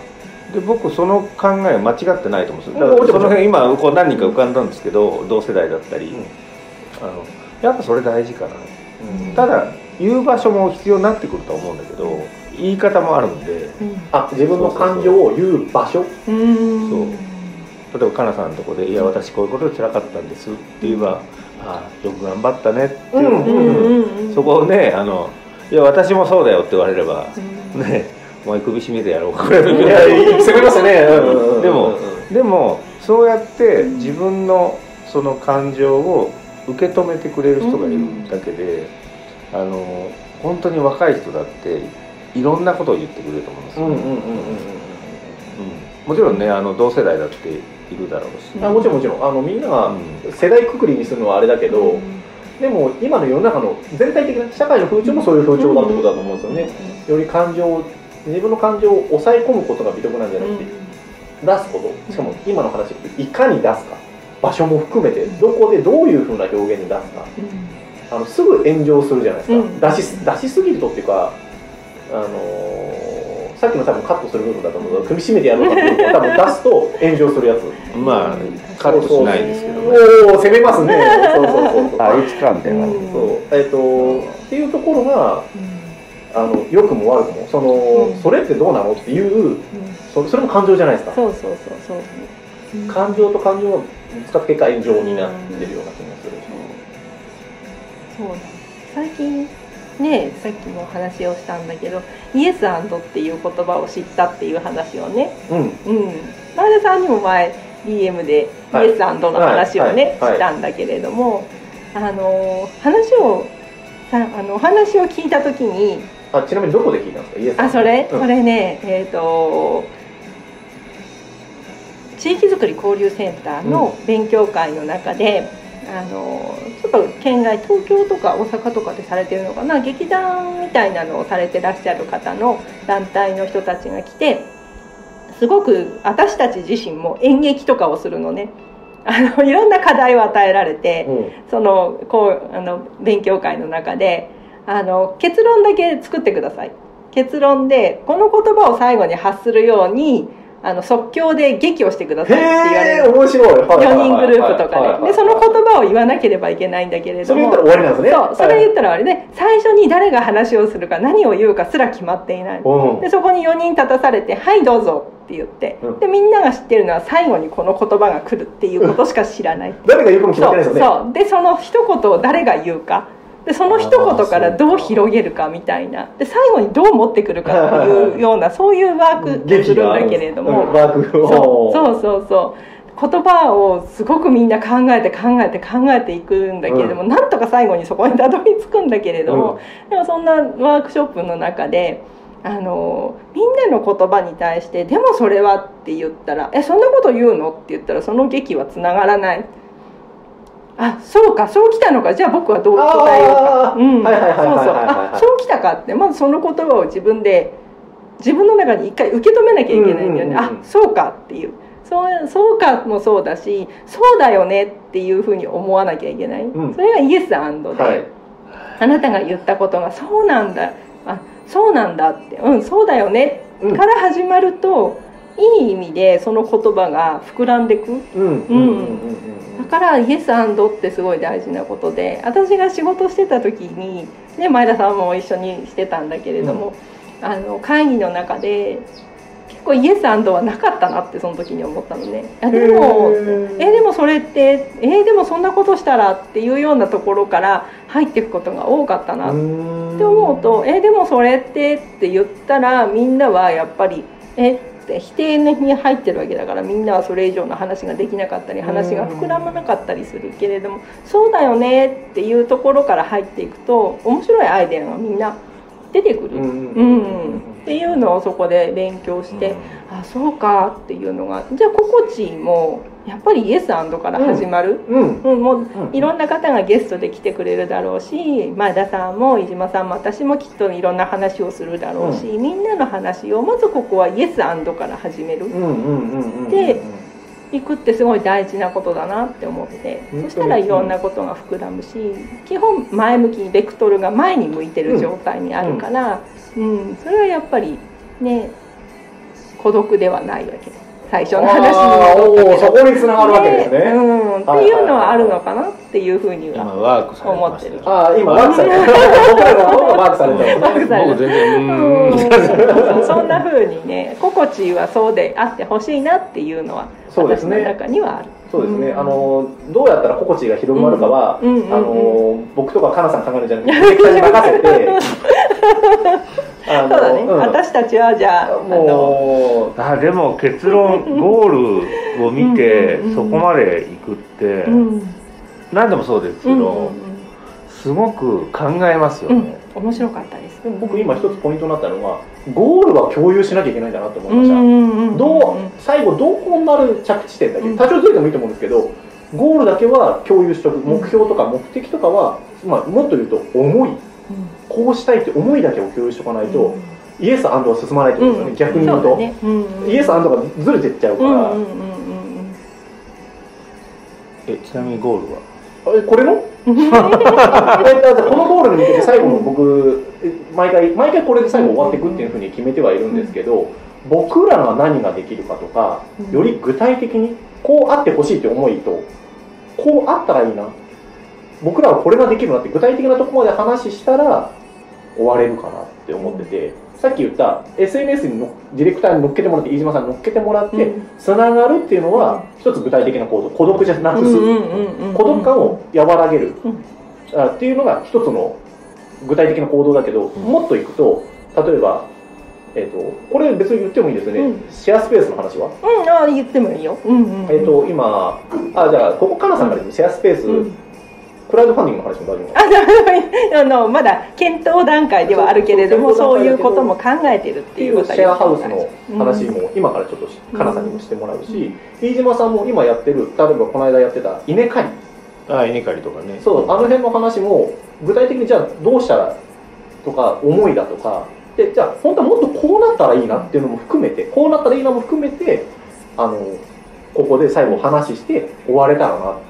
で僕その考え間違ってないと思うんですよ。だうんからその辺今こう何人か浮かんだんですけど同世代だったり、うん。あのやっぱそれ大事かな。うん。ただ言う場所も必要になってくると思うんだけど言い方もあるんで。あ自分の感情を言う場所。うんそう。例えばかなさんのとこで「いや私こういうことで辛かったんです」って言えば「ああよく頑張ったね」って、う。んうんうんうんそこをねあの「いや私もそうだよ」って言われればうん。ねお前首絞めてやろう。かぐらい攻めますね、うん。うん。うん。でもでもそうやって自分のその感情を受け止めてくれる人がいるだけで、あの本当に若い人だっていろんなことを言ってくれると思うんですよ、うんうんうんうんうんうん。もちろんねあの同世代だっているだろうし、うんあもちろんもちろん。あのみんながうん。世代くくりにするのはあれだけど、でも今の世の中の全体的な社会の風潮もそういう風潮だってことだと思うんですよね、より感情を自分の感情を抑え込むことが美徳なんじゃなくて、出すこと。しかも今の話いかに出すか。場所も含めてどこでどういうふうな表現に出すか。あのすぐ炎上するじゃないですか、うん。出し出しすぎるとっていうかあのーさっきの多分カットする部分だと思う。けど組み締めてやるのかっていう多分出すと炎上するやつ。まあカットしないですけどね。おお攻めますね。そうそうそうそう。あいつかみたいな、うん。そう。えっ、とっていうところがあの良くも悪くもその、うん。それってどうなのっていうそそれも感情じゃないですか。そうそうそうそう。感情と感情がぶつかって結果炎上になってるような気がする、そう。なんです。最近ねさっきも話をしたんだけどイエスっていう言葉を知ったっていう話をね。うん。うん。前田さんにも前 DM でイはい。エスの話をね、したんだけれどもあの話をさあのお話を聞いた時にあちなみにどこで聞いたんですか？あそれ、うん。それねえっ、と地域づくり交流センターの勉強会の中で、あのちょっと県外東京とか大阪とかでされてるのかな？劇団みたいなのをされてらっしゃる方の団体の人たちが来てすごく私たち自身も演劇とかをするのね。あのいろんな課題を与えられて。うん。そのこうあの勉強会の中であの結論だけ作ってください。結論でこの言葉を最後に発するようにあの即興で劇をしてくださいって言われる。面白い、はいはいはい4人グループとかででその言葉を言わなければいけないんだけれども。それ言ったら終わりなんですね。そうそれ言ったらあれで最初に誰が話をするか何を言うかすら決まっていない。うん。でそこに4人立たされて「はいどうぞ」って言って。うん。でみんなが知ってるのは最後にこの言葉が来るっていうことしか知らない。誰が言うかも決まってないですよね。そう。でその一言を誰が言うかでその一言からどう広げるかみたいな。で最後にどう持ってくるかっていうようなそういうワークをするんだけれども、うんワークを。そうそうそう言葉をすごくみんな考えて考えて考えていくんだけれども、なんとか最後にそこにたどり着くんだけれども、でもそんなワークショップの中であのみんなの言葉に対して「でもそれは」って言ったら「えそんなこと言うの?」って言ったらその劇はつながらない。あそうかそうきたのか。じゃあ僕はどう答えようか。うん。そうはいはいはいはいはいそうあそうきたかって。まずその言葉を自分で自分の中に一回受け止めなきゃいけないんだよね、あそうかっていう。そうそうかもそうだしそうだよねっていうふうに思わなきゃいけない、うん。それがイエスアンドで、はい。あなたが言ったことがそうなんだ。あそうなんだって。うんそうだよね。うん。から始まるといい意味でその言葉が膨らんでく。うん。うんうんうんだからイエスアンドってすごい大事なことで私が仕事してた時に、ね、前田さんも一緒にしてたんだけれども、あの会議の中で結構イエスアンドはなかったなってその時に思ったのね。あでもえでもそれってえでもそんなことしたらっていうようなところから入っていくことが多かったなっうん。て思うと「えでもそれって」って言ったらみんなはやっぱり「えって否定に入ってるわけだからみんなはそれ以上の話ができなかったり話が膨らまなかったりするけれどもそうだよねっていうところから入っていくと面白いアイデアがみんな出てくる。うんうんっていうのをそこで勉強して、あそうか。っていうのがじゃあココチもやっぱりイエスアンドから始まる、うん。うん。もううんいろんな方がゲストで来てくれるだろうし前田さんも飯島さんも私もきっといろんな話をするだろうし、みんなの話をまずここはイエスアンドから始める。うんうんうんうん。でいくってすごい大事なことだなって思って。うんそしたらいろんなことが膨らむし基本前向きにベクトルが前に向いてる状態にあるから、うん。それはやっぱりね孤独ではないわけで最初の話にそこに繋がるわけですね。うん、っていうのはあるのかなっていうふうに今は思ってる。ああ今ワークされてる僕らがワークされてます。僕そんな風にね心地はそうであってほしいなっていうのは私のそうですね。中にはある。そうですね、うん。あのどうやったら心地が広まるかは、あの僕とかかなさん考えるんじゃなくて任せてあそうだね、うん。私たちはじゃあもうあでも結論ゴールを見てうんうんうんそこまで行くってうん。何でもそうですけうんどすごく考えますようんうん。ね面白かったです。でも僕今一つポイントになったのがゴールは共有しなきゃいけないんだなと思いました、うんうんうんどう最後どこになる着地点だけ？うん。多少ずれてもいいと思うんですけどゴールだけは共有しておく。目標とか目的とかは、まあ、もっと言うと思いこうしたいって思いだけを共有しておかないと、イエスは進まないってことですよね、逆に言うと。そうだね。うんうん。イエスがずれてっちゃうから、うんうんうんうんえちなみにゴールは？あれこれのうんえだってこのゴールに向けて最後の僕え毎回毎回これで最後終わっていくっていうふうに決めてはいるんですけど僕らが何ができるかとかより具体的にこうあってほしいって思いとこうあったらいいな僕らはこれができるなって具体的なところまで話したら終われるかなって思ってて、さっき言った SNS にのディレクターに乗っけてもらって飯島さんに乗っけてもらってうん。つながるっていうのは一つ具体的な行動。孤独じゃなくす、孤独感を和らげる、っていうのが一つの具体的な行動だけど、もっといくと例えば、えー、とこれ別に言ってもいいですよね、うん。シェアスペースの話は、うん。ああ言ってもいいよ。うんうんうん。えー、と今あじゃあここかなさんからシェアスペース、うんクラウドファンディングの話も大丈夫あのまだ検討段階ではあるけれどもそうそういうことも考えてるっってていうシェアハウスの話うんも今からちょっとかなさんにもしてもらうし、飯島さんも今やってる例えばこの間やってた稲刈りあ稲刈りとかね。そうあの辺の話も具体的にじゃあどうしたらとか思いだとか。でじゃあ本当はもっとこうなったらいいなっていうのも含めてこうなったらいいなも含めてあのここで最後話して終われたらなって、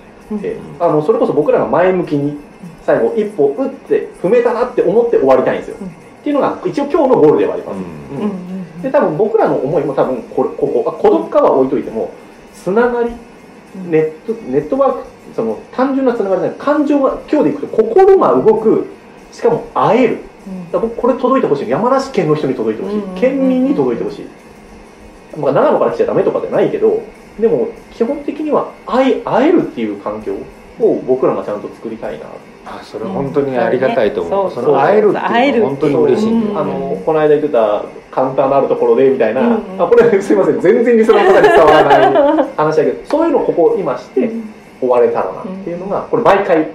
あのそれこそ僕らが前向きに最後一歩打って踏めたなって思って終わりたいんですよ、うん。っていうのが一応今日のゴールではあります、うん。で多分僕らの思いも多分これここあ孤独化は置いといてもつながりうんネットネットワークその単純なつながりじゃない。感情が今日でいくと心が動くしかも会える。うん。だ僕これ届いてほしい。山梨県の人に届いてほしい、うん。県民に届いてほしい、まあ、長野から来ちゃダメとかじゃないけどでも基本的には会え会えるっていう環境を僕らがちゃんと作りたいな。あそれ本当にありがたいと思う、うん。その会えるって本当に嬉しい。うん。あのこの間言ってたカウンターのあるところでみたいな、うんあこれすいません。全然リスナーの方に伝わらない話だけどそういうのをここ今して終われたらなっていうのがこれ毎回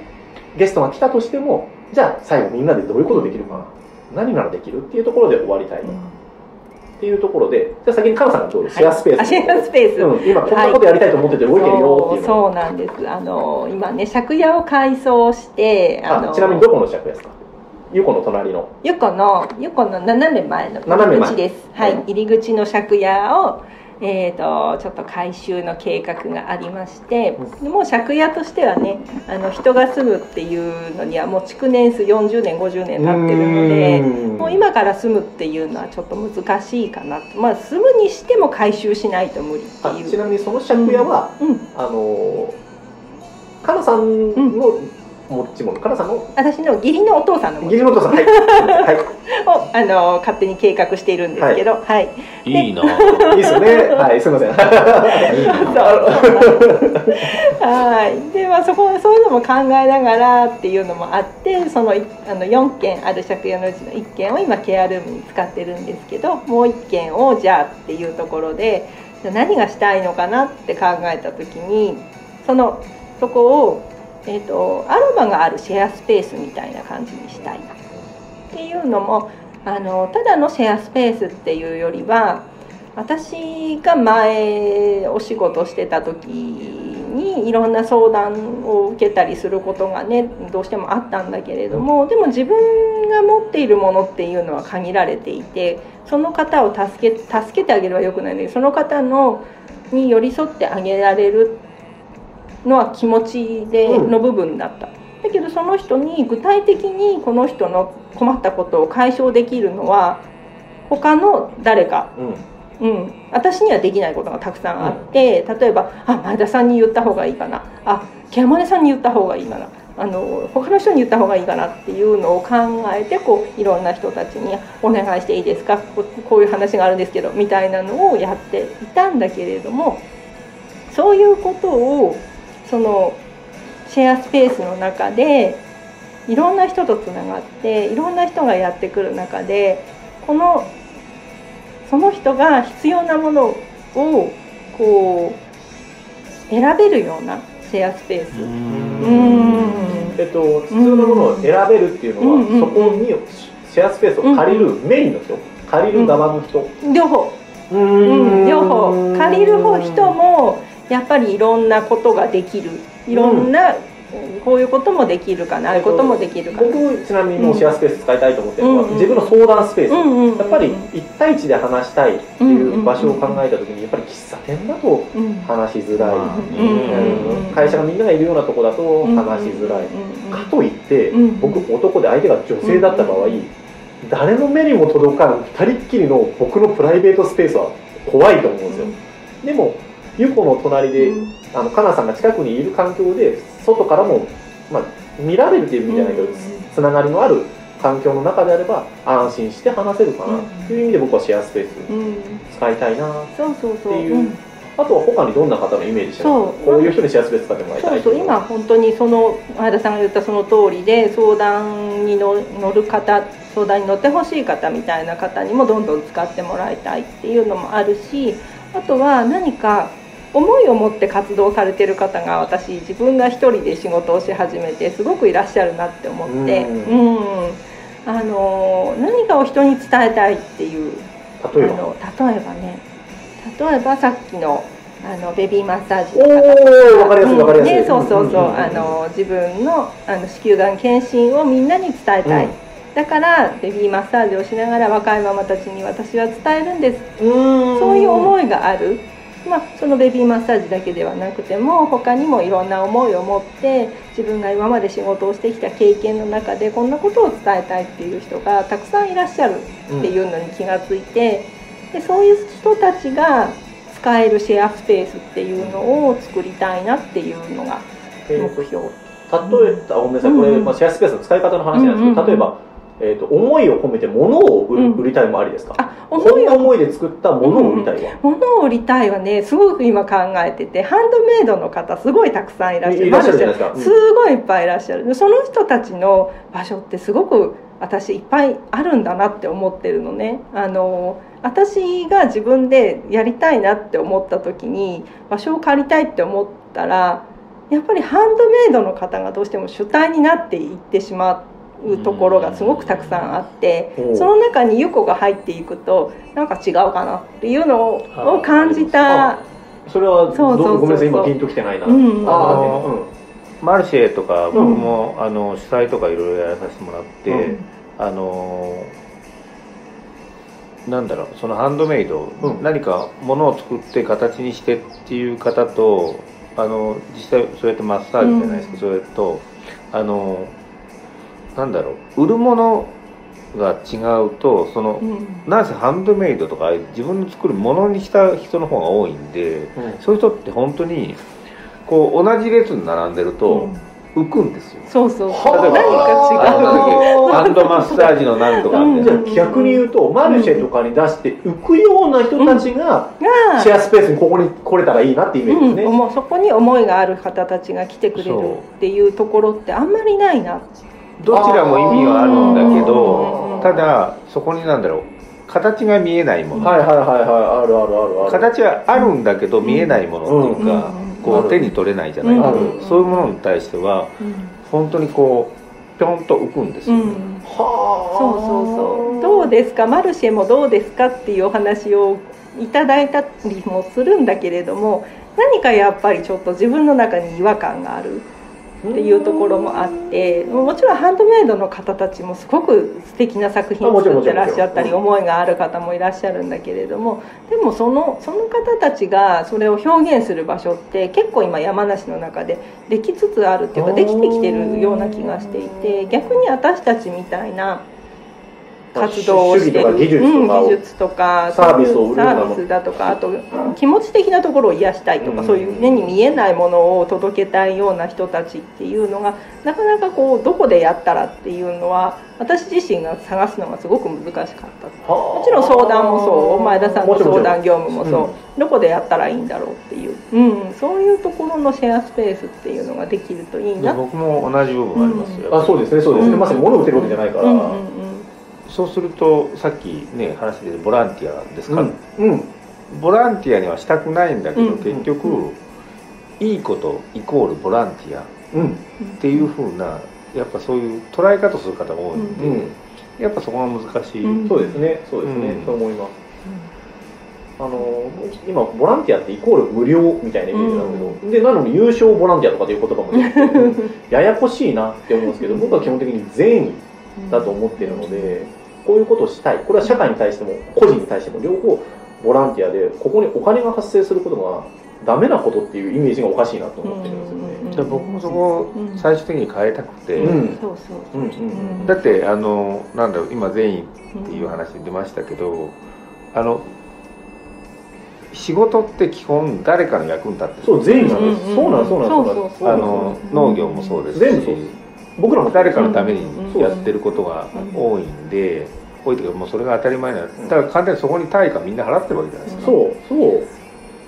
ゲストが来たとしてもじゃあ最後みんなでどういうことできるかな。何ならできるっていうところで終わりたいっていうところでじゃあ先にカナさんがどうぞシェアスペース、あシェアスペース、うん、今こんなことやりたいと思ってて動いてるよっていうの。そうそうなんです。あの今ね借家を改装してあのちなみにどこの借家ですか？ゆこの隣の。ゆこのゆこの斜め前の入り口です。はい、うん。入り口の借家をえー、とちょっと改修の計画がありましてでもう借家としてはねあの人が住むっていうのにはもう築年数40年50年経ってるのでうん。もう今から住むっていうのはちょっと難しいかなまあ住むにしても改修しないと無理ってあいう。ちなみにその借家は、うん、あのかなさんの持ち物。かなさんの？私の義理のお父さんのも義理のお父さん。はい、はい。(laughs) をあの勝手に計画しているんですけど、はい、い。いな。(laughs) いいですよね。はい、すみません。(laughs) はい、でまあそこそういうのも考えながらっていうのもあってそのいあの4軒ある借家のうちの1軒を今ケアルームに使ってるんですけどもう1軒をじゃあっていうところで何がしたいのかなって考えた時にそのそこを、えー、とアロマがあるシェアスペースみたいな感じにしたいな。っていうのもあのただのシェアスペースっていうよりは私が前お仕事してた時にいろんな相談を受けたりすることがねどうしてもあったんだけれどもでも自分が持っているものっていうのは限られていてその方を助け助けてあげればよくないんだけどその方のに寄り添ってあげられるのは気持ちでうん。の部分だった。だけどその人に具体的にこの人の困ったことを解消できるのは他の誰か。うん、うん、私にはできないことがたくさんあって、例えばあ前田さんに言った方がいいかな。あケアマネさんに言った方がいいかな。あの他の人に言った方がいいかなっていうのを考えてこういろんな人たちに「お願いしていいですか？ここういう話があるんですけど」みたいなのをやっていたんだけれどもそういうことをそのシェアスペースの中でいろんな人とつながっていろんな人がやってくる中でこのその人が必要なものをこう選べるようなシェアスペース。うん。えっと必要なものを選べるっていうのは、うんうん。そこにシェアスペースを借りるメインの人、借りる側の人。両方、ううん、両方。借りる方人もやっぱりいろんなことができる。いろんな、こういうこともできるかな。ああいうこともできるかな。僕ちなみにシェアスペース使いたいと思ってるのは、うんうん。自分の相談スペース、うんうんうんやっぱり1対1で話したいっていう場所を考えた時にやっぱり喫茶店だとうん。話しづらい、会社がみんながいるようなとこだと話しづらい、うんかといって、うん。僕男で相手が女性だった場合、誰の目にも届かん二人っきりの僕のプライベートスペースは怖いと思うんですよ、でもゆこの隣で、うん。あのかなさんが近くにいる環境で外からも、まあ、見られるっていう意味じゃないけど、うんつながりのある環境の中であれば安心して話せるかなっていう意味で僕はシェアスペースうん。使いたいなっていう。うん。あとは他にどんな方のイメージしてますこういう人にシェアスペース使ってもらいたそいうそう。今本当にその前田さんが言ったその通りで相談にの乗る方相談に乗ってほしい方みたいな方にもどんどん使ってもらいたいっていうのもあるしあとは何か思いを持って活動されてる方が私自分が一人で仕事をし始めてすごくいらっしゃるなって思ってううん。あの何かを人に伝えたいっていう例えば？あの例えばね例えばさっきのあのベビーマッサージおの方おわかりやすいわかりやすい、ね、そうそうそう、んんんあの自分のあの子宮がん検診をみんなに伝えたい、うん。だからベビーマッサージをしながら若いママたちに私は伝えるんです。うーん。そういう思いがある、まあ、そのベビーマッサージだけではなくても他にもいろんな思いを持って自分が今まで仕事をしてきた経験の中でこんなことを伝えたいっていう人がたくさんいらっしゃるっていうのに気がついてでそういう人たちが使えるシェアスペースっていうのを作りたいなっていうのがえー目標。例えば、あごめんなさい、これ、うんまあ、シェアスペースの使い方の話なんですけど、例えば、えー、と思いを込めて物を売売りたいもありですか？あ思い思いで作ったものを売りたいわ、(laughs) 物を売りたいはねすごく今考えててハンドメイドの方すごいたくさんいらっしゃる。いらっしゃるじゃないですか、すごいいっぱいいらっしゃる。その人たちの場所ってすごく私いっぱいあるんだなって思ってるのね。あの私が自分でやりたいなって思った時に場所を借りたいって思ったらやっぱりハンドメイドの方がどうしても主体になっていってしまうところがすごくたくさんあってうん。その中にユコが入っていくとなんか違うかなっていうのをを感じた。それはそうそうごめんなさい今ピンときてないな、うん。ああのマルシェとか僕も、あの主催とかいろいろやらさせてもらって、うん。あのなんだろうそのハンドメイド、うん。何かものを作って形にしてっていう方とあの実際そうやってマッサージじゃないですか、うん。それとあのなんだろう売るものが違うとその、うん。なんせハンドメイドとか自分の作るものにした人の方が多いんでうん。うんそういう人って本当にこう同じ列に並んでると浮くんですよ、そうそう。はそう何か違う (laughs) ハンドマッサージのなんとかみじゃたいなあ逆に言うとマルシェとかに出して浮くような人たちががシェアスペースにここに来れたらいいなってイメージですね、そこに思いがある方たちが来てくれるっていうところってあんまりないなどちらも意味はあるんだけうどんただそこになんだろう形が見えないもの、はいはいはいはいあるあるあるある形はあるんだけど見えないものっていうか、うん。こう手に取れないじゃないけど、うん。そういうものに対してはうん、本当にこうぴょんと浮くんですよ、ね。うん、はあそうそうそう。どうですか？マルシェもどうですかっていうお話をいただいたりもするんだけれども何かやっぱりちょっと自分の中に違和感があるっていうところもあってもちろんハンドメイドの方たちもすごく素敵な作品を作ってらっしゃったり思いがある方もいらっしゃるんだけれどもでもそのその方たちがそれを表現する場所って結構今山梨の中でできつつあるっていうかできてきてるような気がしていて逆に私たちみたいな活動をして技技術とかサービスを売るサービスだとかあと気持ち的なところを癒したいとか、うん。そういう目に見えないものを届けたいような人たちっていうのがなかなかこうどこでやったらっていうのは私自身が探すのがすごく難しかった。もちろん相談もそう。前田さんの相談業務もそう、どこでやったらいいんだろうっていう、うん、そういうところのシェアスペースっていうのができるといいな。で僕も同じ部分ありますよ、あそうですねそうですね、うん。まさに物を売ってるわけじゃないから、うんうんうんそうするとさっきね話でボランティアですか、うん。うん。ボランティアにはしたくないんだけど、うん。結局、ういいことイコールボランティアっうん。ていうふうなやっぱそういう捉え方する方が多いんで、うん。やっぱそこが難しい、うん。そうですね。そうですね、うん。そう思います。あの今ボランティアってイコール無料みたいなイメージなんだけど、でなのに優勝ボランティアとかっていう言葉も出てきて (laughs) ややこしいなって思うんですけど僕は基本的に善意だと思っているのでこういうことをしたい。これは社会に対しても個人に対しても両方ボランティアでここにお金が発生することがダメなことっていうイメージがおかしいなと思ってるんですよね。で僕もそこを最終的に変えたくて、うん。そうそううんう。んだってあのなんだろう今善意っていう話出ましたけど、あの仕事って基本誰かの役に立ってるそう善意なんです、そうなんそうなんそうそうそうあの農業もそうですし。全部そうです僕らも誰かのためにうんやってることが多いんで、多いというかもうそれが当たり前なだから簡単にそこに対価みんな払ってるわけじゃないですか、そうそう。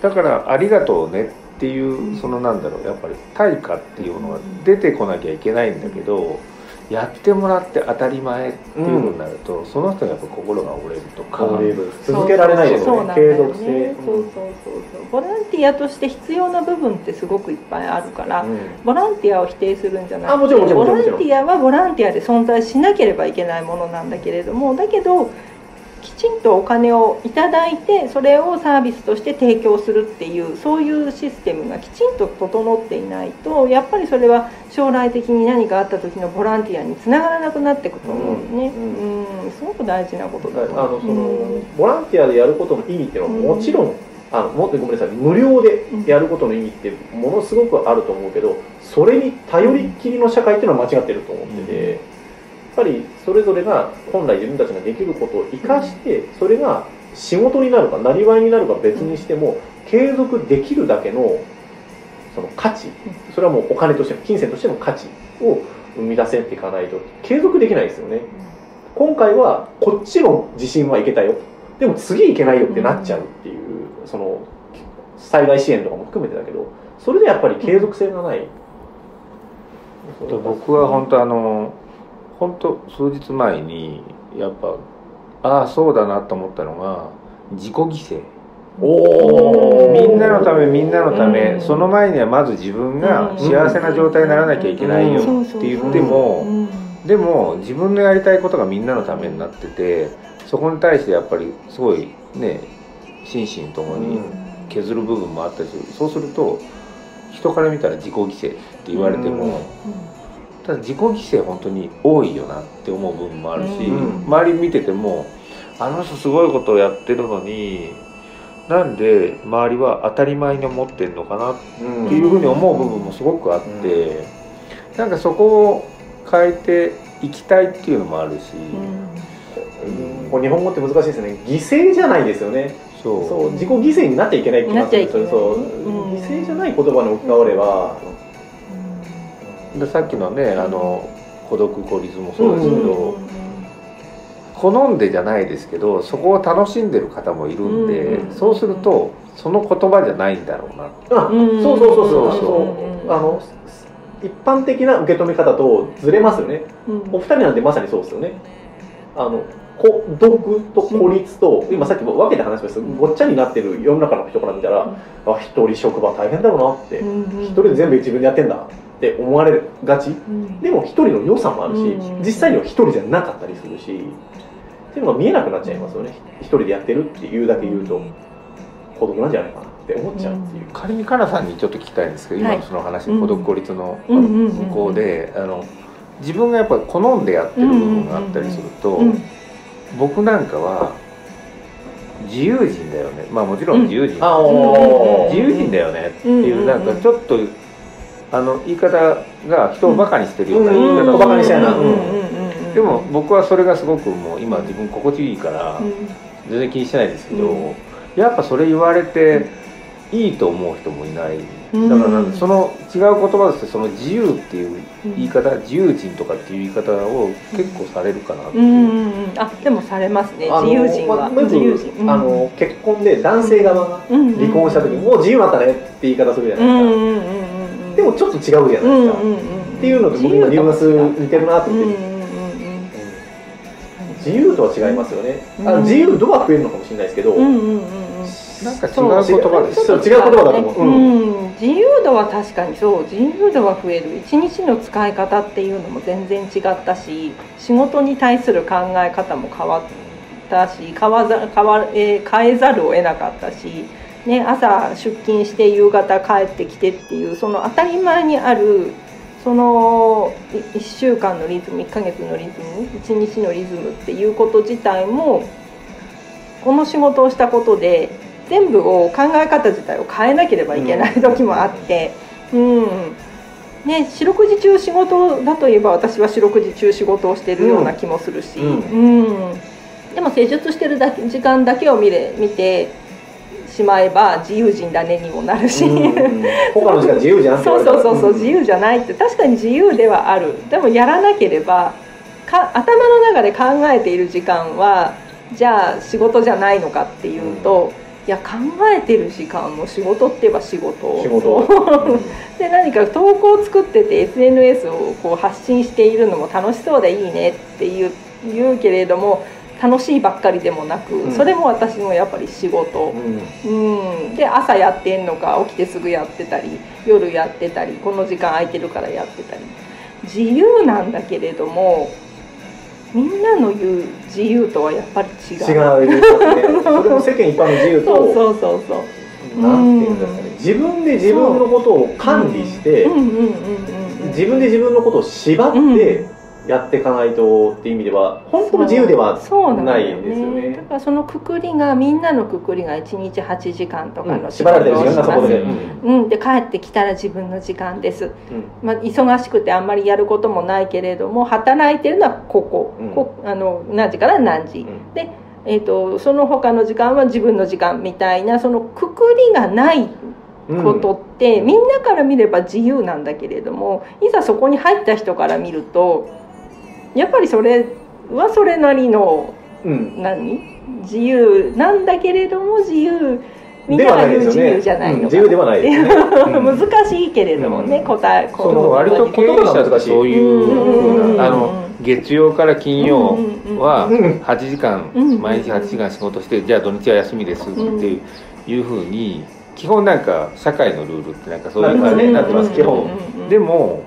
だからありがとうねっていうそのなんだろうやっぱり対価っていうのが出てこなきゃいけないんだけどやってもらって当たり前っていうふうになると、その人がやっぱ心が折れるとか。続けられないですよね。継そうなんだよ続性。ねそうそうそうそう。ボランティアとして必要な部分ってすごくいっぱいあるから、うん。ボランティアを否定するんじゃなくてボランティアはボランティアで存在しなければいけないものなんだけれどもだけどきちんとお金をいただいてそれをサービスとして提供するっていうそういうシステムがきちんと整っていないとやっぱりそれは将来的に何かあった時のボランティアにつながらなくなっていくと思うね、うんうんすごく大事なことあだと思う。のその、うん。ボランティアでやることの意味っていうのはもちろん、あのもっとごめんなさい無料でやることの意味ってものすごくあると思うけどそれに頼りっきりの社会っていうのは間違ってると思ってて、ぱりそれぞれが本来自分たちができることを生かしてそれが仕事になるかなりわいになるか別にしても継続できるだけのその価値それはもうお金としての金銭としての価値を生み出せていかないと継続できないですよね。今回はこっちの自信はいけたよ。でも次行けないよってなっちゃうっていう、その災害支援とかも含めてだけどそれでやっぱり継続性がない、僕は本当あの本当数日前にやっぱああそうだなと思ったのが自己犠牲。おおみんなのためみんなのため、うん。その前にはまず自分が幸せな状態にならなきゃいけないよって言っても、でも自分のやりたいことがみんなのためになっててそこに対してやっぱりすごいね心身ともに削る部分もあったりするそうすると人から見たら自己犠牲って言われても、ただ自己犠牲本当に多いよなって思う部分もあるし、うん。周り見ててもあの人すごいことをやってるのになんで周りは当たり前に思ってんのかなっうんていうふうに思う部分もすごくあって、なんかそこを変えていきたいっていうのもあるし、うん。これ日本語って難しいですね。犠牲じゃないですよね。そう。そう自己犠牲になっちゃいけない気がするなっちゃいけない。そううん。犠牲じゃない言葉に置き換わればでさっきのねあの孤独孤立もそうですけど、うん好んでじゃないですけどそこを楽しんでる方もいるんで、うんそうするとその言葉じゃないんだろうな。あうんそうそうそうそう。そうそう。あの一般的な受け止め方とずれますよね。うん。お二人なんてまさにそうですよね。あの孤独と孤立と、今さっきも分けて話しましたけどごっちゃになってる世の中の人から見たら、あ一人職場大変だろうなって、一人で全部自分でやってんだって思われがち。うん。でも一人の良さもあるし、うん。実際には一人じゃなかったりするしっていうのが見えなくなっちゃいますよね。一人でやってるっていうだけ言うと孤独なんじゃないかなって思っちゃうっていう、仮にかなさんにちょっと聞きたいんですけど、はい。今のその話うん。孤独孤立のうんうんうんうん。向こうであの自分がやっぱ好んでやってる部分があったりすると、うん僕なんかは自由人だよね。まあもちろん自由人、あおー。自由人だよねっていう、うん。なんかちょっとあの言い方が人をバカにしてるような言いうん。方をうんでも僕はそれがすごくもう今自分心地いいからうん。全然気にしてないですけど、うん。やっぱそれ言われていいと思う人もいない。うん。だからその違う言葉としてその自由っていう言い方自由人とかっていう言い方を結構されるかなっていう。う、んうんうん。あでもされますね。あの自由人は。自由人。うん。あの結婚で男性側がうん離婚した時にもう自由になったねって言い方するじゃうないですか、でもちょっと違うじゃないですか、うんうんうんっていうのと僕今リブナス似てるなと思って、自由とは違いますよね、あうん。の自由度は増えるのかもしれないですけど、うんうんうんうん。なんか違う言葉ですそう違う言葉だと思う、うん。うん、自由度は確かにそう。自由度は増える。一日の使い方っていうのも全然違ったし仕事に対する考え方も変わったし変わざ変わ、えー変えざるを得なかったし、ね、朝出勤して夕方帰ってきてっていうその当たり前にあるその1週間のリズム1ヶ月のリズム1日のリズムっていうこと自体もこの仕事をしたことで全部を考え方自体を変えなければいけない時もあって、うん。ね、四六時中仕事だといえば私は四六時中仕事をしてるような気もするし、うん。うん。でも施術してるだけ時間だけを見れ見てしまえば自由人だねにもなるし。うん (laughs) 他の時間自由じゃんそうそうそうそう自由じゃないって。確かに自由ではある。でもやらなければか頭の中で考えている時間はじゃあ仕事じゃないのかっていうと、いや考えてる時間も仕事って言えば仕事。仕事。(laughs) で何か投稿を作ってて SNS をこう発信しているのも楽しそうでいいねって言う言うけれども楽しいばっかりでもなく、うん。それも私もやっぱり仕事。うん。うん、で朝やってんのか起きてすぐやってたり夜やってたりこの時間空いてるからやってたり。自由なんだけれどもみんなの言う自由とはやっぱり違う。違うね。(laughs) それも世間一般の自由とそうそうそうそう。なんていうんですかね。自分で自分のことを管理してう。んうんうんうんうん。自分で自分のことを縛ってやっていかないとっていう意味では本当の自由ではそうないですよね。だからそのくくりがみんなのくくりが1日8時間とかうんの縛られてる時間がそこで、ううん。うん、で帰ってきたら自分の時間です、うん。まあ、忙しくてあんまりやることもないけれども働いてるのはここ,、うん。こあの何時から何時、うん。で、えー、とその他の時間は自分の時間みたいなそのくくりがないことって、みんなから見れば自由なんだけれどもいざそこに入った人から見るとやっぱりそれはそれなりのうん。何？自由。なんだけれども自由。みんなが言う自由じゃないのか自由ではないですね。(laughs) 難しいけれどもね、うん。答えその割と経営者ってそういううん。ふうなあの月曜から金曜はうん8時間うん毎日8時間仕事してじゃあ土日は休みですっていういうふうに基本なんか社会のルールってなんかそういう感じになってますけどでも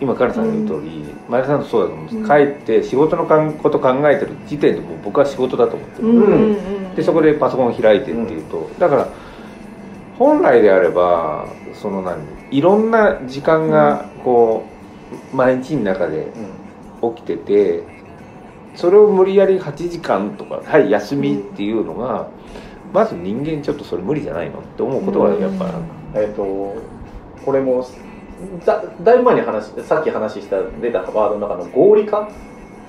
今カナさんが言う通り前田さんとそうだと思うんです。帰って仕事のかんこと考えてる時点でもう僕は仕事だと思ってる。うんうんうんでそこでパソコン開いてっていうと、だから本来であればその何いろんな時間がこう毎日の中で起きててそれを無理やり8時間とかはい休みっていうのがまず人間ちょっとそれ無理じゃないのって思うことはやっぱえっ、とこれもだだいぶ前に話しさっき話した出たワードの中の合理化？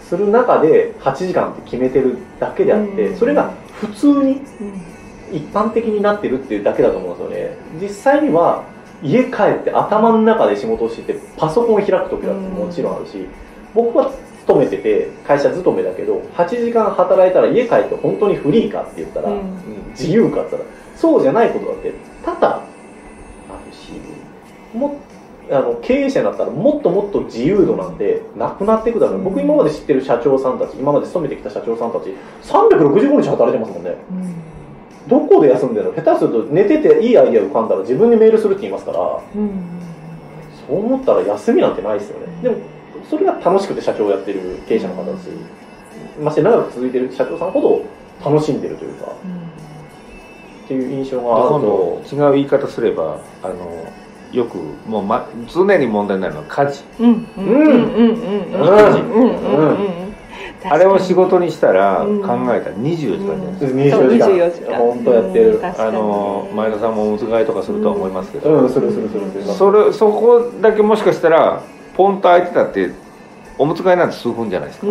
する中で8時間って決めてるだけであって、うん。それが普通に一般的になってるっていうだけだと思うんですよね。実際には家帰って頭の中で仕事をしててパソコンを開く時だってもちろんあるし、僕は勤めてて会社勤めだけど8時間働いたら家帰って本当にフリーかって言ったら、自由かって言ったらそうじゃないことだって多々あるしもあの経営者になったらもっともっと自由度なんてなくなっていくだろう、僕今まで知ってる社長さんたち今まで勤めてきた社長さんたち365日働いてますもんね。どこで休んでるの？下手すると寝てていいアイデア浮かんだら自分にメールするって言いますからそう思ったら休みなんてないですよね。でもそれが楽しくて社長をやってる経営者の方だしまして長く続いてる社長さんほど楽しんでるというかっていう印象がある今と度違う言い方すればあのよくもう、ま、常に問題になるのは家事。あれを仕事にしたら考えたら24時間じゃないです。か、うん、本当やってる、あの前田さんもおむつ替えとかするとは思いますけど、それそこだけもしかしたらポンと開いてたっておむつ替えなんて数分じゃないですか、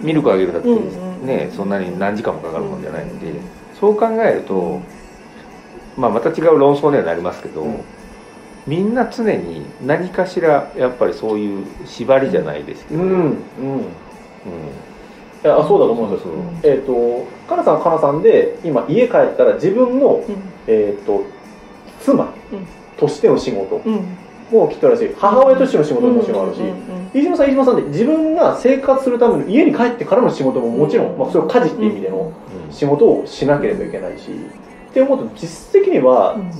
ミルクあげるだって、ねそんなに何時間もかかるもんじゃないんで、そう考えると、まあ、また違う論争にはなりますけど、みんな常に何かしらやっぱりそういう縛りじゃないですけど、うんうん。うん。いやそうだと思うんですよ、うん。えっ、とかなさんかなさんで今家帰ったら自分の、えっ、と妻うん。としての仕事うん。もきっとあるし母親としての仕事ももちろんあるし、うんうん飯島さん飯島さんで自分が生活するための家に帰ってからの仕事ももちろん、うんまあ、それは家事っていう意味でのうん。仕事をしなければいけないし、って思うと実質的にはうん。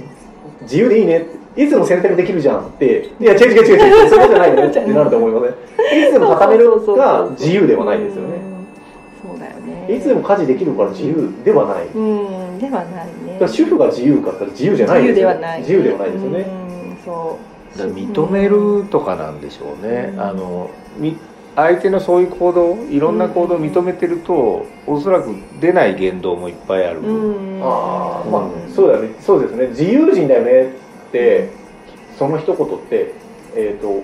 自由でいいねっていつでも選択できるじゃんって。いや違う違う違う違う。(laughs) そういうことじゃないよねってなると思いませんいつでも畳めるが自由ではないですよね。うんそうだよね。いつでも家事できるから自由ではない。うん。ではないね。だから主婦が自由かったら自由じゃない自由ですよではない。自由ではないですよね、うん。そう。だから認めるとかなんでしょうね、うん。あのみ相手のそういう行動いろんな行動を認めてると、おそらく出ない言動もいっぱいある、うん。ああまあそうだよね。そうですね。自由人だよねってその一言ってえっ、と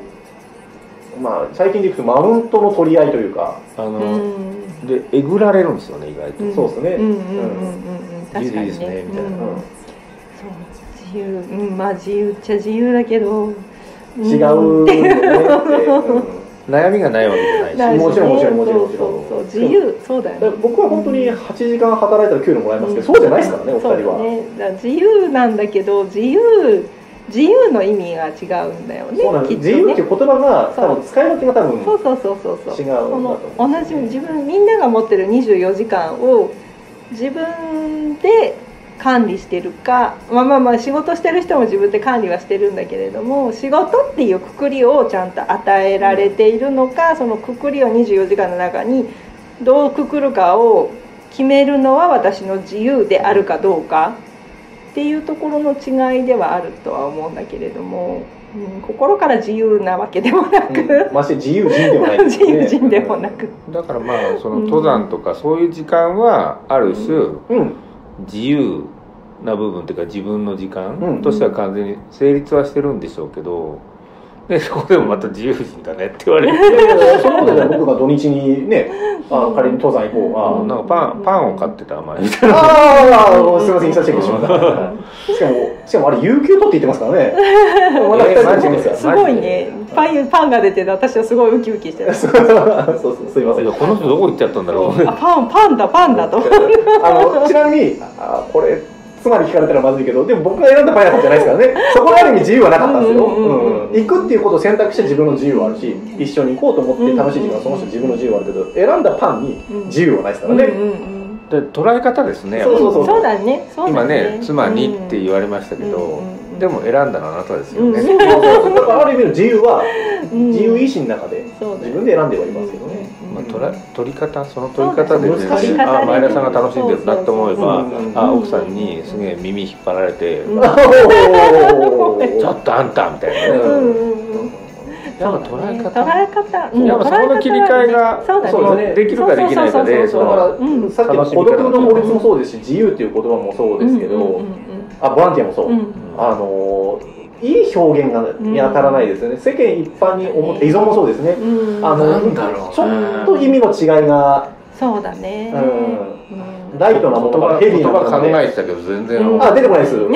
まあ最近でいくとマウントの取り合いというか、あの、うん。でえぐられるんですよね意外と、うん。そうですね、うんうんうんうん。うん。確かにね。自由でいいですねみたいな。うん。そう自由うんまあ自由っちゃ自由だけど。違うのねって、悩みがないわけじゃないし。もちろんもちろんもちろんもちろん。そうそうそう自由。そうだよ僕は本当に8時間働いたら給料もらえますけど、そうじゃないですからねお二人そうだは、ね自由なんだけど自由自由の意味が違うんだよねそうなんです、きっとね。自由っていう言葉がそう。多分使い分けが多分そうそうそうそうそう。違うそう同じ自分みんなが持ってる24時間を自分で管理してるかまあまあまあ仕事してる人も自分で管理はしてるんだけれども仕事っていうくくりをちゃんと与えられているのかそのくくりを24時間の中にどうくくるかを決めるのは私の自由であるかどうかっていうところの違いではあるとは思うんだけれども、うん、心から自由なわけでもなく、うん。まして自由人でもない。で (laughs) す自由人でもなく、だからまあその登山とかそういう時間はある種うん自由な部分っていうか自分の時うん間としては完全に成立はしてるんでしょうけどでそこでもまた自由人だねって言われて。そのことで僕が土日にねあの仮に登山行こう。が、なんかパンパンを買ってた前みたいな。ああすみませんインスタチェックしました。(laughs) しかもしかもあれ有給取って言ってますからね。(laughs) すごいね。パンパンが出てて私はすごいウキウキしてるそうそうそうすいません。この人どこ行っちゃったんだろう？あパンパンだパンだと。あのちなみにあこれ妻に聞かれたらまずいけどでも僕が選んだパン屋さんじゃないですからね。そこにある意味自由はなかったんですよ、行くっていうことを選択して自分の自由はあるし一緒に行こうと思って楽しい時間はその人自分の自由はあるけど選んだパンに自由はないですからね、で捉え方ですねそうそうそうそうだね。今ね妻にって言われましたけど、うんうんうんでも選んだのはあなたですよね、うん。そうそうそうだからある意味の自由はうん。自由意志の中で自分で選んではいますけどね、まあ、取ら取り方その取り方であ前田さんが楽しんでるなと思えばあ奥さんにすげえ耳引っ張られてうん。ちょっとあんたみたいなね。うんうんうん。やっぱ捉え方。捉え方、うん。やっぱそこの切り替えがそうだね。ですね。できるかできないかでそう。そうそうそうだから、うん。さっきの孤独の法律もそうですし自由っていう言葉もそうですけど、うんうんあボランティアもそう、あのいい表現がに当たらないですよね、世間一般に思って依存もそうですね、うん。うんあのなんだろう。ちょっと意味の違いが、そうだね。うん。うん。ライトなもの言葉がヘビーなもの言葉がね考えてたけど全然、うんあ出てこないです。あの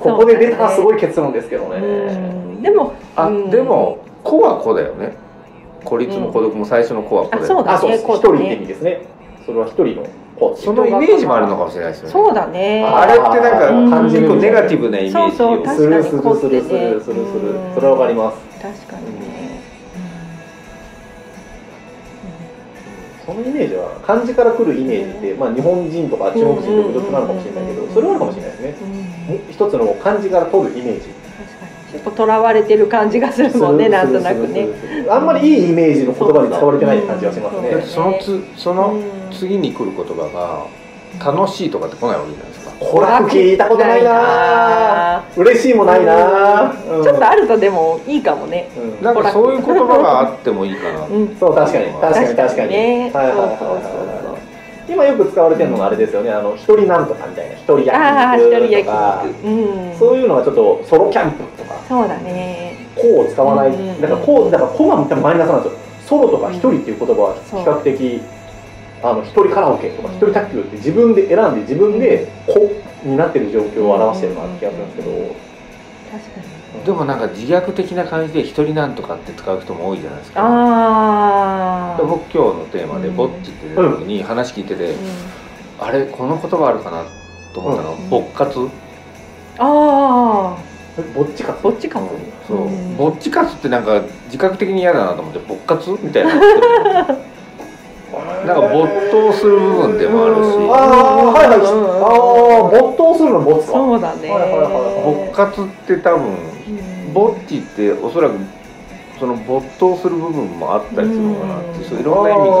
(laughs) ここで出たらすごい結論ですけどね、うん。でもあうん。でも子は子だよね。孤立も孤独も最初の子は子だよね、あそうだあそうです。こう一人って意味ですねそれは一人の子。そのイメージもあるのかもしれないですよね。そうだね。あれってなんか感じる結構ネガティブなイメージを。そうそうするするするするするする。それはわかります。確かにね。そのイメージは漢字から来るイメージって、まあ、日本人とか中国人独特なのかもしれないけどそれはあるかもしれないですね。一つの漢字から取るイメージ。確かに。ちょっととらわれてる感じがするもんねなんとなくね。あんまりいいイメージの言葉に使われてない感じがしますね。そのつそのうん次に来る言葉が楽しいとかって来ないわけじゃないですか。こら聞いたことないな。嬉しいもないな、うん。ちょっとあるとでもいいかもね。うん。なんかそういう言葉があってもいいかな、うん。そう確かに確かに確かに。ね。はいはいはいはいそうそうそうはい今よく使われてるのがあれですよね。あの一人なんとかみたいな。一人焼焼肉とか。肉。うん。そういうのはちょっとソロキャンプとか。そうだね「こ」を使わない、うんだからこうだから「こ」がマイナスなんですよ。ソロとか一人っていう言葉は比較的あの一人カラオケとか一人卓球って自分で選んで自分で「こ」になってる状況を表してるなって気がするんですけど、確かに。でもなんか自虐的な感じで一人なんとかって使う人も多いじゃないですか。ああで僕今日のテーマで「うん。ぼっち」って出た時に話聞いてて、あれこの言葉あるかなと思ったのうん「ぼっかつ」あえぼっちかあぼっちかもそう、うん。ぼっちかつってなんか自覚的に嫌だなと思って「ぼっかつ」みたいな (laughs) なんか没頭する部分でもあるし。うんああはいはい、うんああ没頭するの没か。そうだね。はいはいはいはい。ぼっかつって多分うんぼっちっておそらくその没頭する部分もあったりするのかなっていうそういろんな意味が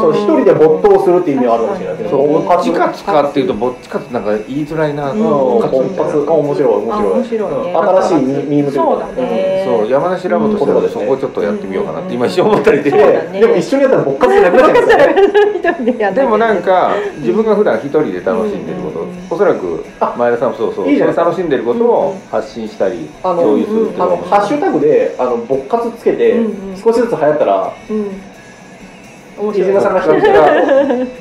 そう一人で没頭するっていう意味はあるかもしれないけどそうぼっちかかつかっていうとぼっちかつなんか言いづらいな、うん。うん、ぼっかつみたい面白い面白い。あ面白いね。うん。新しいミミームというか。そうだね。そう山梨ラボとしてはうん。そこをちょっとやってみようかなって今一瞬思ったりで、そうだね。でも一緒にやったらぼっかつなくなっちゃうんでもなんか自分が普段一人で楽しんでること、うん。おそらくあ前田さんもそうそういいじゃないですか。その楽しんでることを発信したり、あの共有するってハッシュタグであのぼっかつつけて、少しずつ流行ったら飯島さんが一ど人で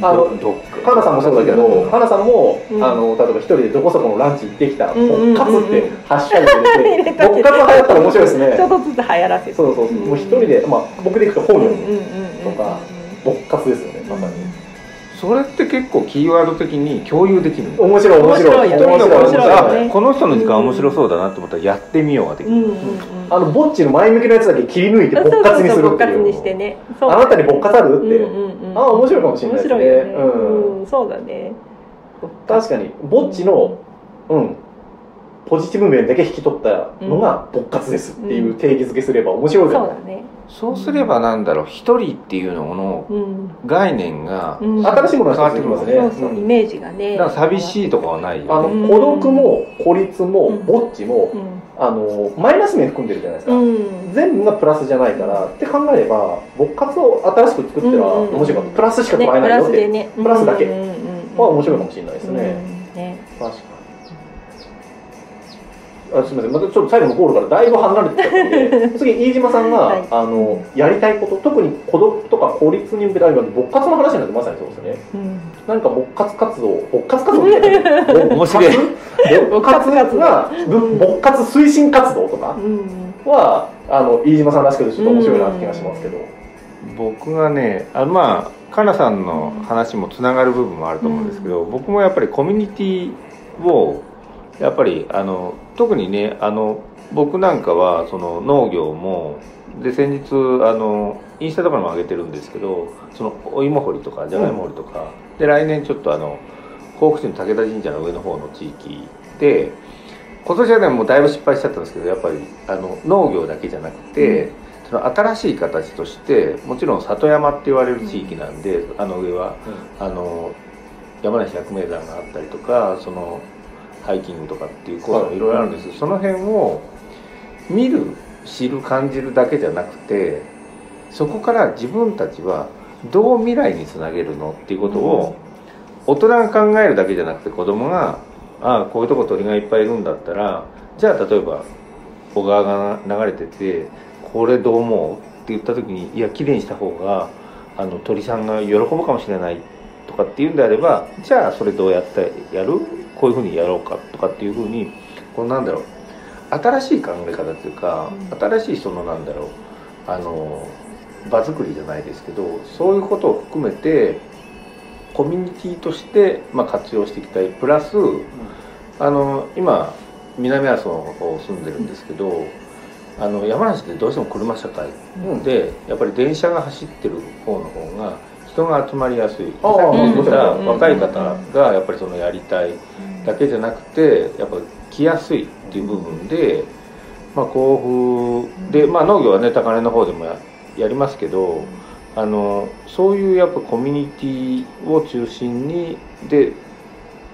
あのさんもそうだけど、うん花さんも、うん。あの例えば一人でどこそこのランチ行ってきた、うんうんうんうん。ぼっかつってハッシュタグ入れて、っかつ流行ったら面白いですね。ちょっとずつ流行らせて。そうそうそう、うんもう一人で、まあ僕で行くと本読むとか、ぼっかつですよね、まさに。それって結構キーワード的に共有できるの？面白い面白い。面白い面白いね。この人の時間面白そうだなと思ったらやってみようができる、うん。うんうんあのぼっちの前向きなやつだけ切り抜いてぼっかつにするぼっていう。あなたにぼっかつある？って。うんうんうん。あ面白いかもしれないですね。面白いよね。うん。うんそうだね。確かに。ぼっちのうんポジティブ面だけ引き取ったのがぼっかつですっていう定義づけすれば面白いそうじゃんだね。そうすればなんだろう一人っていうののうん。概念が、うん。新しいものが一つできますね。そうそうイメージがね。なんか寂しいとかはないあのよね、うん。孤独も孤立もうん。ぼっちもうん。あのマイナス面含んでるじゃないですか、うん。全部がプラスじゃないからって考えればぼっかつを新しく作ってはうん。うんうん面白い。プラスしかねプラ捉えないよって。スでね。プラスだけうんうんうんは面白いかもしれないですね、うん。ね。確かあすみません。またちょっと最後のゴールからだいぶ離れてきたんで (laughs) 次飯島さんが、はい。あのやりたいこと特に孤独とか孤立に向けてあるように勃活の話なんてまさにそうですよね。うん。何か勃活活動勃活活動みたいな面白い。勃活がぶ勃活推進活動とかうん。はあの飯島さんらしくてちょっと面白いなって気がしますけど、僕がねあまあかなさんの話もつながる部分もあると思うんですけど、僕もやっぱりコミュニティをやっぱりあの特にねあの僕なんかはその農業もで先日あのインスタとかにも上げてるんですけどそのお芋掘りとかじゃがいも掘りとか、で来年ちょっとあの甲府市の武田神社の上の方の地域で今年はねもうだいぶ失敗しちゃったんですけどやっぱりあの農業だけじゃなくて、その新しい形としてもちろん里山って言われる地域なんで、あの上はあの山梨百名山があったりとかそのハイキングとかっていうコースもい。ろいろあるんです。けど、その辺を見る知る感じるだけじゃなくてそこから自分たちはどう未来につなげるのっていうことを大人が考えるだけじゃなくて子供がああこういうとこ鳥がいっぱいいるんだったらじゃあ例えば小川が流れててこれどう思うって言った時にいや綺麗にした方があの鳥さんが喜ぶかもしれないとかっていうんであればじゃあそれどうやってやるこういうふうにやろうかとかっていうふうにこうなんだろう新しい考え方っていうか、うん。新しいそのなんだろうあの場作りじゃないですけどそういうことを含めてコミュニティとして、まあ、活用していきたい。プラス、あの今南阿蘇の方住んでるんですけど、あの山梨ってどうしても車社会うん。でやっぱり電車が走ってる方の方が人が集まりやすい。ああさっき言ったうん。若い方がやっぱりそのやりたいだけじゃなくてやっぱ来やすいっていう部分で、まあ、甲府で、まあ、農業はね高根の方でもややりますけどあのそういうやっぱコミュニティを中心にで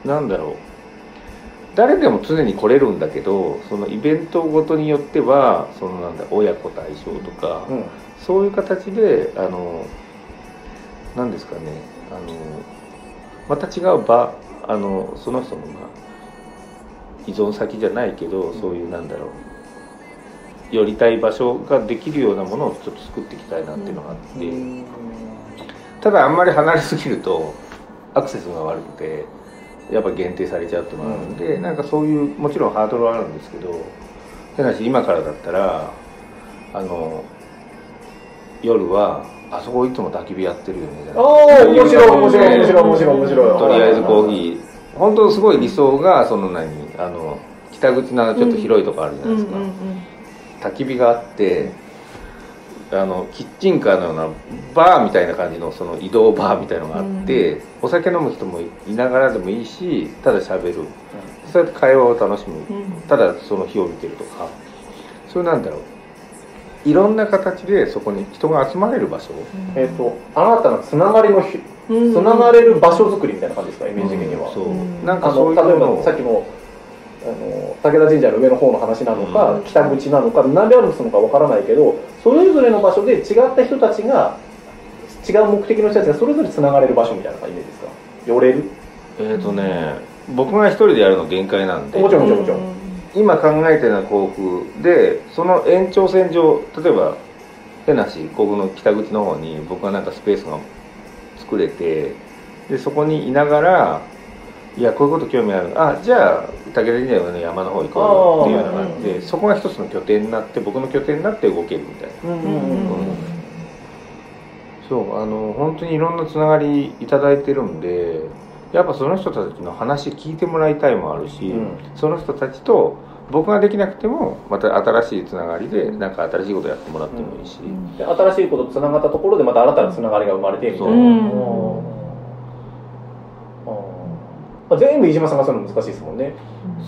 なんだろう。誰でも常に来れるんだけどそのイベントごとによってはそのなんだ親子対象とか、うん。そういう形であの何ですかねあのまた違う場あのその人の、まあ、依存先じゃないけどそういうなんだろう。寄りたい場所ができるようなものをちょっと作っていきたいなっていうのがあって、ただあんまり離れすぎるとアクセスが悪くてやっぱ限定されちゃうっていうのがあるん。で、なんかそういうもちろんハードルはあるんですけど変な話今からだったらあの夜はあそこいつも焚き火やってるよね。ああ面白い面白い面白い面白い。面白いとりあえずコーヒー本当すごい理想がその何あの北口のちょっと広いとこあるじゃないですか、焚き火があってあのキッチンカーのようなバーみたいな感じのその移動バーみたいのがあって、お酒飲む人もいながらでもいいしただ喋る、そうやって会話を楽しむ、ただその火を見てるとか。それなんだろういろんな形でそこに人が集まれる場所、えっ、と新たなつながりのひつながれる場所作りみたいな感じですかイメージ的には、そう、うん。なんあかそういうの例えばさっきのあの武田神社の上の方の話なのか、うん。北口なのか何であるのかわからないけどそれぞれの場所で違った人たちが違う目的の人たちがそれぞれつながれる場所みたいなイメージですか？寄れる？えっ、とね僕が一人でやるの限界なんで。もちろんもちろんもちろん今考えてるのは甲府でその延長線上例えば変な話甲府の北口の方に僕がなんかスペースが作れてでそこにいながらいやこういうこと興味ある。あじゃあ武田神社の山の方行こうよっていうような感じあーでそこが一つの拠点になって僕の拠点になって動けるみたいな。うん。そうあの本当にいろんなつながりいただいてるんでやっぱその人たちの話聞いてもらいたいもあるし、うん。その人たちと僕ができなくてもまた新しいつながりでなんか新しいことやってもらってもいいし、で新しいこととつながったところでまた新たなつながりが生まれてみたいな、そううん。あーあ全部飯島さんがするの難しいですもんね。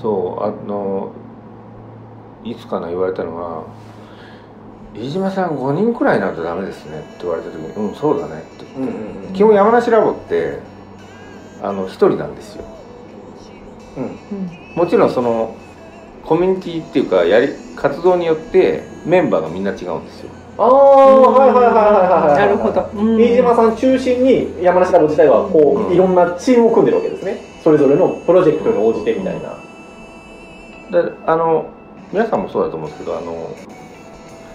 そうあのいつかな言われたのは「飯島さん5人くらいになるとダメですね」って言われた時に「うんそうだね」って言って、基本山梨ラボってあの一人なんですよ。うん。もちろんそのコミュニティっていうかやり活動によってメンバーがみんな違うんですよ。ああはいはいはいはいはいはいなるほど。飯島さん中心に山梨ラボ自体はこう、うんいろんなチームを組んでるわけですね。それぞれのプロジェクトに応じてみたいな。であの皆さんもそうだと思うんですけどあの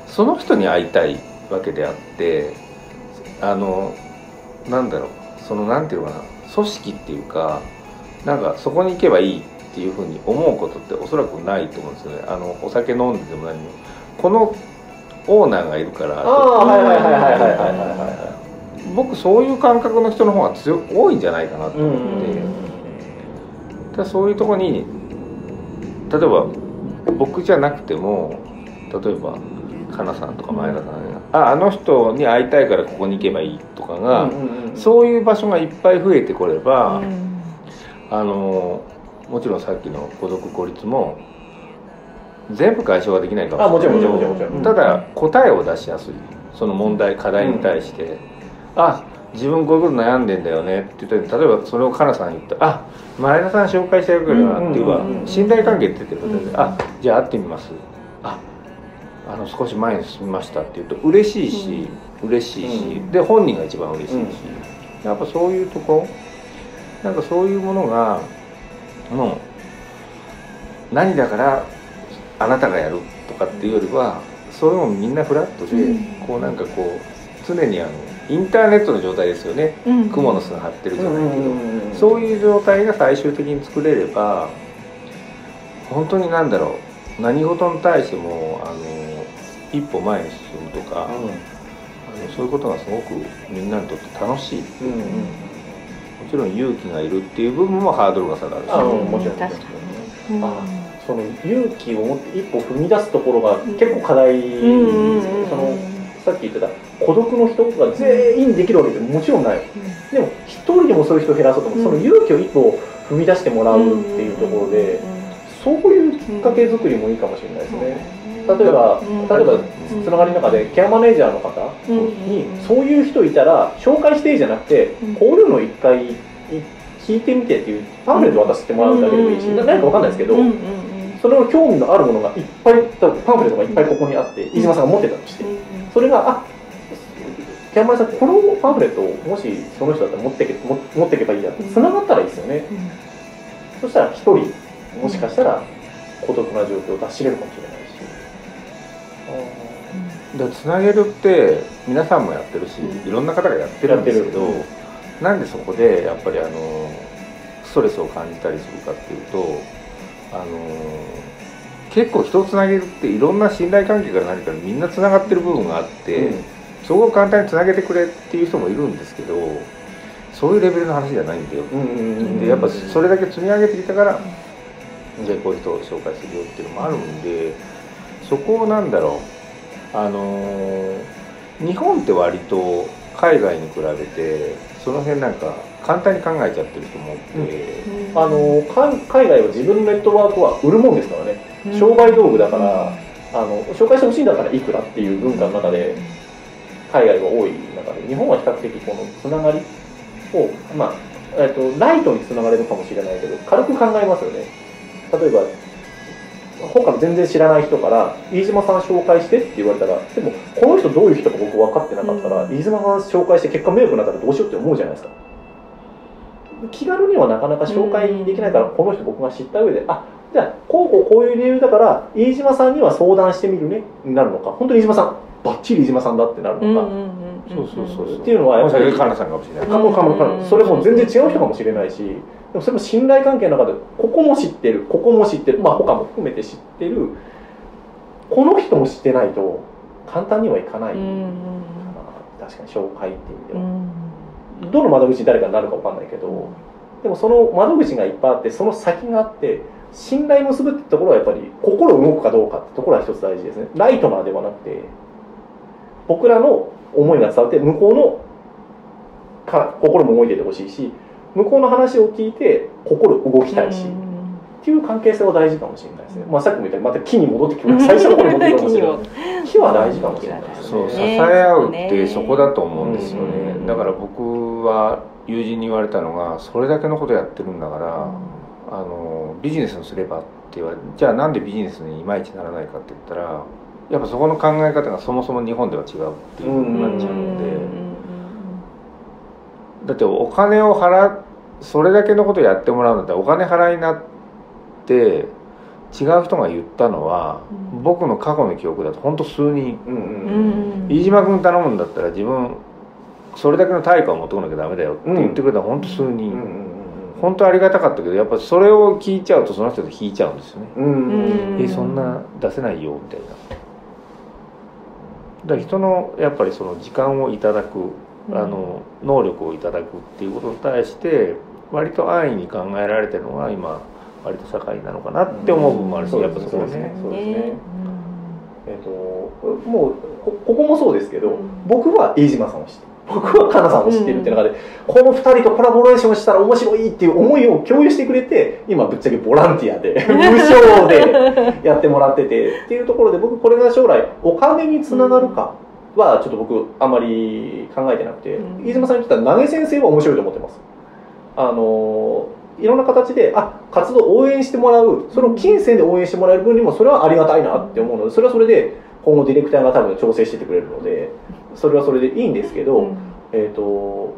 その人に会いたいわけであってあのなんだろう。そのなんていうのかな。組織っていうかなんかそこに行けばいいっていうふうに思うことっておそらくないと思うんですよね。あのお酒飲んでても何も。このオーナーがいるからああはいはいはいはいはいはいは僕そういう感覚の人の方が強多いんじゃないかなというん思って、だそういうとこに例えば僕じゃなくても例えばかなさんとか前田さんが、ああの人に会いたいからここに行けばいいとかが、そういう場所がいっぱい増えてこれば、あのもちろんさっきの孤独孤立も全部解消はできないかあもしれない。ろんもちろんもちろんもちろん。ただ答えを出しやすい。その問題課題に対して、あ自分こういうこと悩んでんだよね。って言ったら例えばそれをかなさんに言った。あ前田さん紹介してくれるなっていうかうんうんうんうん。信頼関係って言ってることで、うん。あじゃあ会ってみます。ああの少し前に進みましたって言うと嬉しいし、嬉しいし、うん。で本人が一番嬉しいし、やっぱそういうとこなんかそういうものがもう何だからあなたがやるとかっていうよりはそういうのもみんなフラットで、うん。こうなんかこう常にあのインターネットの状態ですよね。うん。蜘蛛の巣が張ってるじゃないけど、うん。そういう状態が最終的に作れれば本当に何だろう。何事に対してもあの一歩前に進むとか、あのそういうことがすごくみんなにとって楽しいうんうんうんもちろん勇気がいるっていう部分もハードルが下がるし、あうん。もちろん確かに。あその勇気を持って一歩踏み出すところが結構課題、うんそのさっき言ってた孤独の人が全員できるわけでもちろんない。でも一人でもそういう人を減らそうと思う、うん。その勇気を一歩踏み出してもらうっていうところで、そういうきっかけ作りもいいかもしれないですね。例えば、うん。例えばうんつながりの中でケアマネージャーの方に、そういう人いたら紹介していいじゃなくて、うん。こういうのを一回い聞いてみてっていうパンフレット渡してもらうだけでもいいし、な何かわかんないですけど、それの興味のあるものがいっぱいパンフレットがいっぱいここにあって飯島さんが持ってたとして、それがあケアマネさんこのパンフレットをもしその人だったら持ってけ持持っていけばいいやってつながったらいいですよね、そしたら一人もしかしたら孤独な状況を脱しれるかもしれない。し。でつなげるって皆さんもやってるし、うん。いろんな方がやってるんですけど、なんでそこでやっぱりあのストレスを感じたりするかっていうとあの結構人をつなげるっていろんな信頼関係から何からみんなつながってる部分があって、そこを簡単につなげてくれっていう人もいるんですけどそういうレベルの話じゃないんだよ、うんうんうんでやっぱそれだけ積み上げてきたから、じゃあこういう人を紹介するよっていうのもあるんでそこをなんだろう。あのー日本って割と海外に比べてその辺なんか簡単に考えちゃってる人も多くて、あのか海外は自分のネットワークは売るもんですからね。商売道具だから、あの紹介してほしいんだったらいくらっていう文化の中で海外が多い中で日本は比較的このつながりを、まあえっとライトにつながれるかもしれないけど軽く考えますよね。例えば他の全然知らない人から「飯島さん紹介して」って言われたらでもこの人どういう人か僕分かってなかったら、うん。飯島さん紹介して結果迷惑になったらどうしようって思うじゃないですか。気軽にはなかなか紹介できないから、この人僕が知った上であじゃあこうこうこういう理由だから飯島さんには相談してみるねになるのか。本当に飯島さんバッチリ飯島さんだってなるのか、そうそうそうそう。っていうのはやっぱりカナさんかもしれない、かもかもかもうん。それも全然違う人かもしれないしでもそれも信頼関係の中でここも知ってるここも知ってるまあ他も含めて知ってるこの人も知ってないと簡単にはいかないかな、確かに紹介っていう意味では、どの窓口に誰かになるか分かんないけどでもその窓口がいっぱいあってその先があって信頼結ぶってところはやっぱり心動くかどうかってところは一つ大事ですね。ライトなではなくて僕らの思いが伝わって向こうのか心も動いててほしいし向こうの話を聞いて心動きたいし、っていう関係性は大事かもしれないですね、まあ、さっきも言ったようにまた木に戻ってきます。(laughs) 最初の頃に戻ってきますけど木は大事かもしれないですそう支ねえ合うってそこだと思うんですよね、うんだから僕は友人に言われたのがそれだけのことやってるんだから、あのビジネスにすればって言われじゃあなんでビジネスにいまいちならないかって言ったらやっぱそこの考え方がそもそも日本では違うっていうふうになっちゃうので、だってお金を払っそれだけのことやってもらうんだったらお金払いになって違う人が言ったのは、うん。僕の過去の記憶だと本当数人。うんううん。ん飯島君頼むんだったら自分それだけの対価を持ってこなきゃダメだよって言ってくれた本当数人、うんうん本当ありがたかったけどやっぱそれを聞いちゃうとその人で引いちゃうんですよね、うん。えそんな出せないよみたいな。だから人のやっぱりその時間をいただくあの能力をいただくっていうことに対して割と安易に考えられてるのが今割と社会なのかなって思う部分もあるし、うん。やっぱそこはね。そうですね。えっともうこここもそうですけど、うん。僕は飯島さんを知ってる。僕はかなさんを知ってるっていう中で、この2人とコラボレーションしたら面白いっていう思いを共有してくれて今ぶっちゃけボランティアで (laughs) 無償でやってもらっててっていうところで僕これが将来お金につながるかはちょっと僕あんまり考えてなくて、うん。飯島さんに言ったら投げ先生は面白いと思ってます。あのいろんな形であ活動を応援してもらう。それを金銭で応援してもらえる分にもそれはありがたいなって思うのでそれはそれで今後ディレクターが多分調整しててくれるのでそれはそれでいいんですけど、えー、と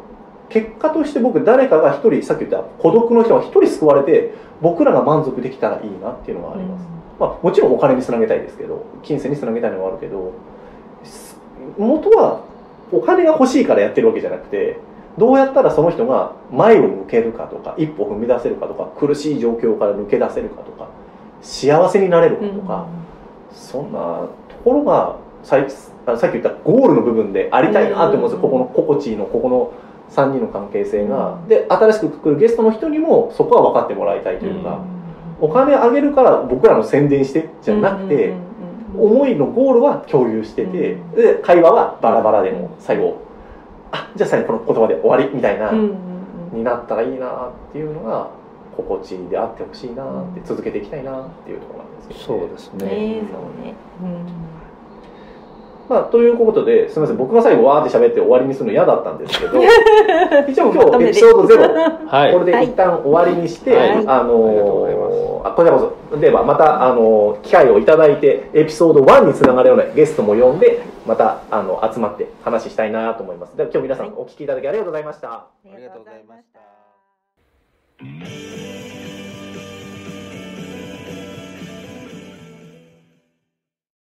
結果として僕誰かが一人さっき言った孤独の人が一人救われて僕らが満足できたらいいなっていうのがあります、まあ、もちろんお金につなげたいですけど金銭につなげたいのはあるけどす元はお金が欲しいからやってるわけじゃなくてどうやったらその人が前を向けるかとか一歩踏み出せるかとか苦しい状況から抜け出せるかとか幸せになれるかとか、そんなところがささっき言ったゴールの部分でありたいなって思うんですよ、うん。ここのココチーのここの3人の関係性が、うん。で新しく来るゲストの人にもそこは分かってもらいたいというか、お金あげるから僕らの宣伝してじゃなくて、思いのゴールは共有してて、うん。で会話はバラバラでも最後あじゃあ最後この言葉で終わりみたいな、になったらいいなっていうのが心地であってほしいなって続けていきたいなっていうところなんですけど、そうですね、ねそうねまあ、ということですみません。僕が最後わーって喋って終わりにするの嫌だったんですけど (laughs) 一応今日エピソード0 (laughs) はい。これで一旦終わりにして、はい。あのありがとうございます。あこちらこそ。ではまたあの機会をいただいてエピソード1につながるようなゲストも呼んでまたあの集まって話したいなと思います。では今日皆さんお聞きいただきありがとうございました、ありがとうございました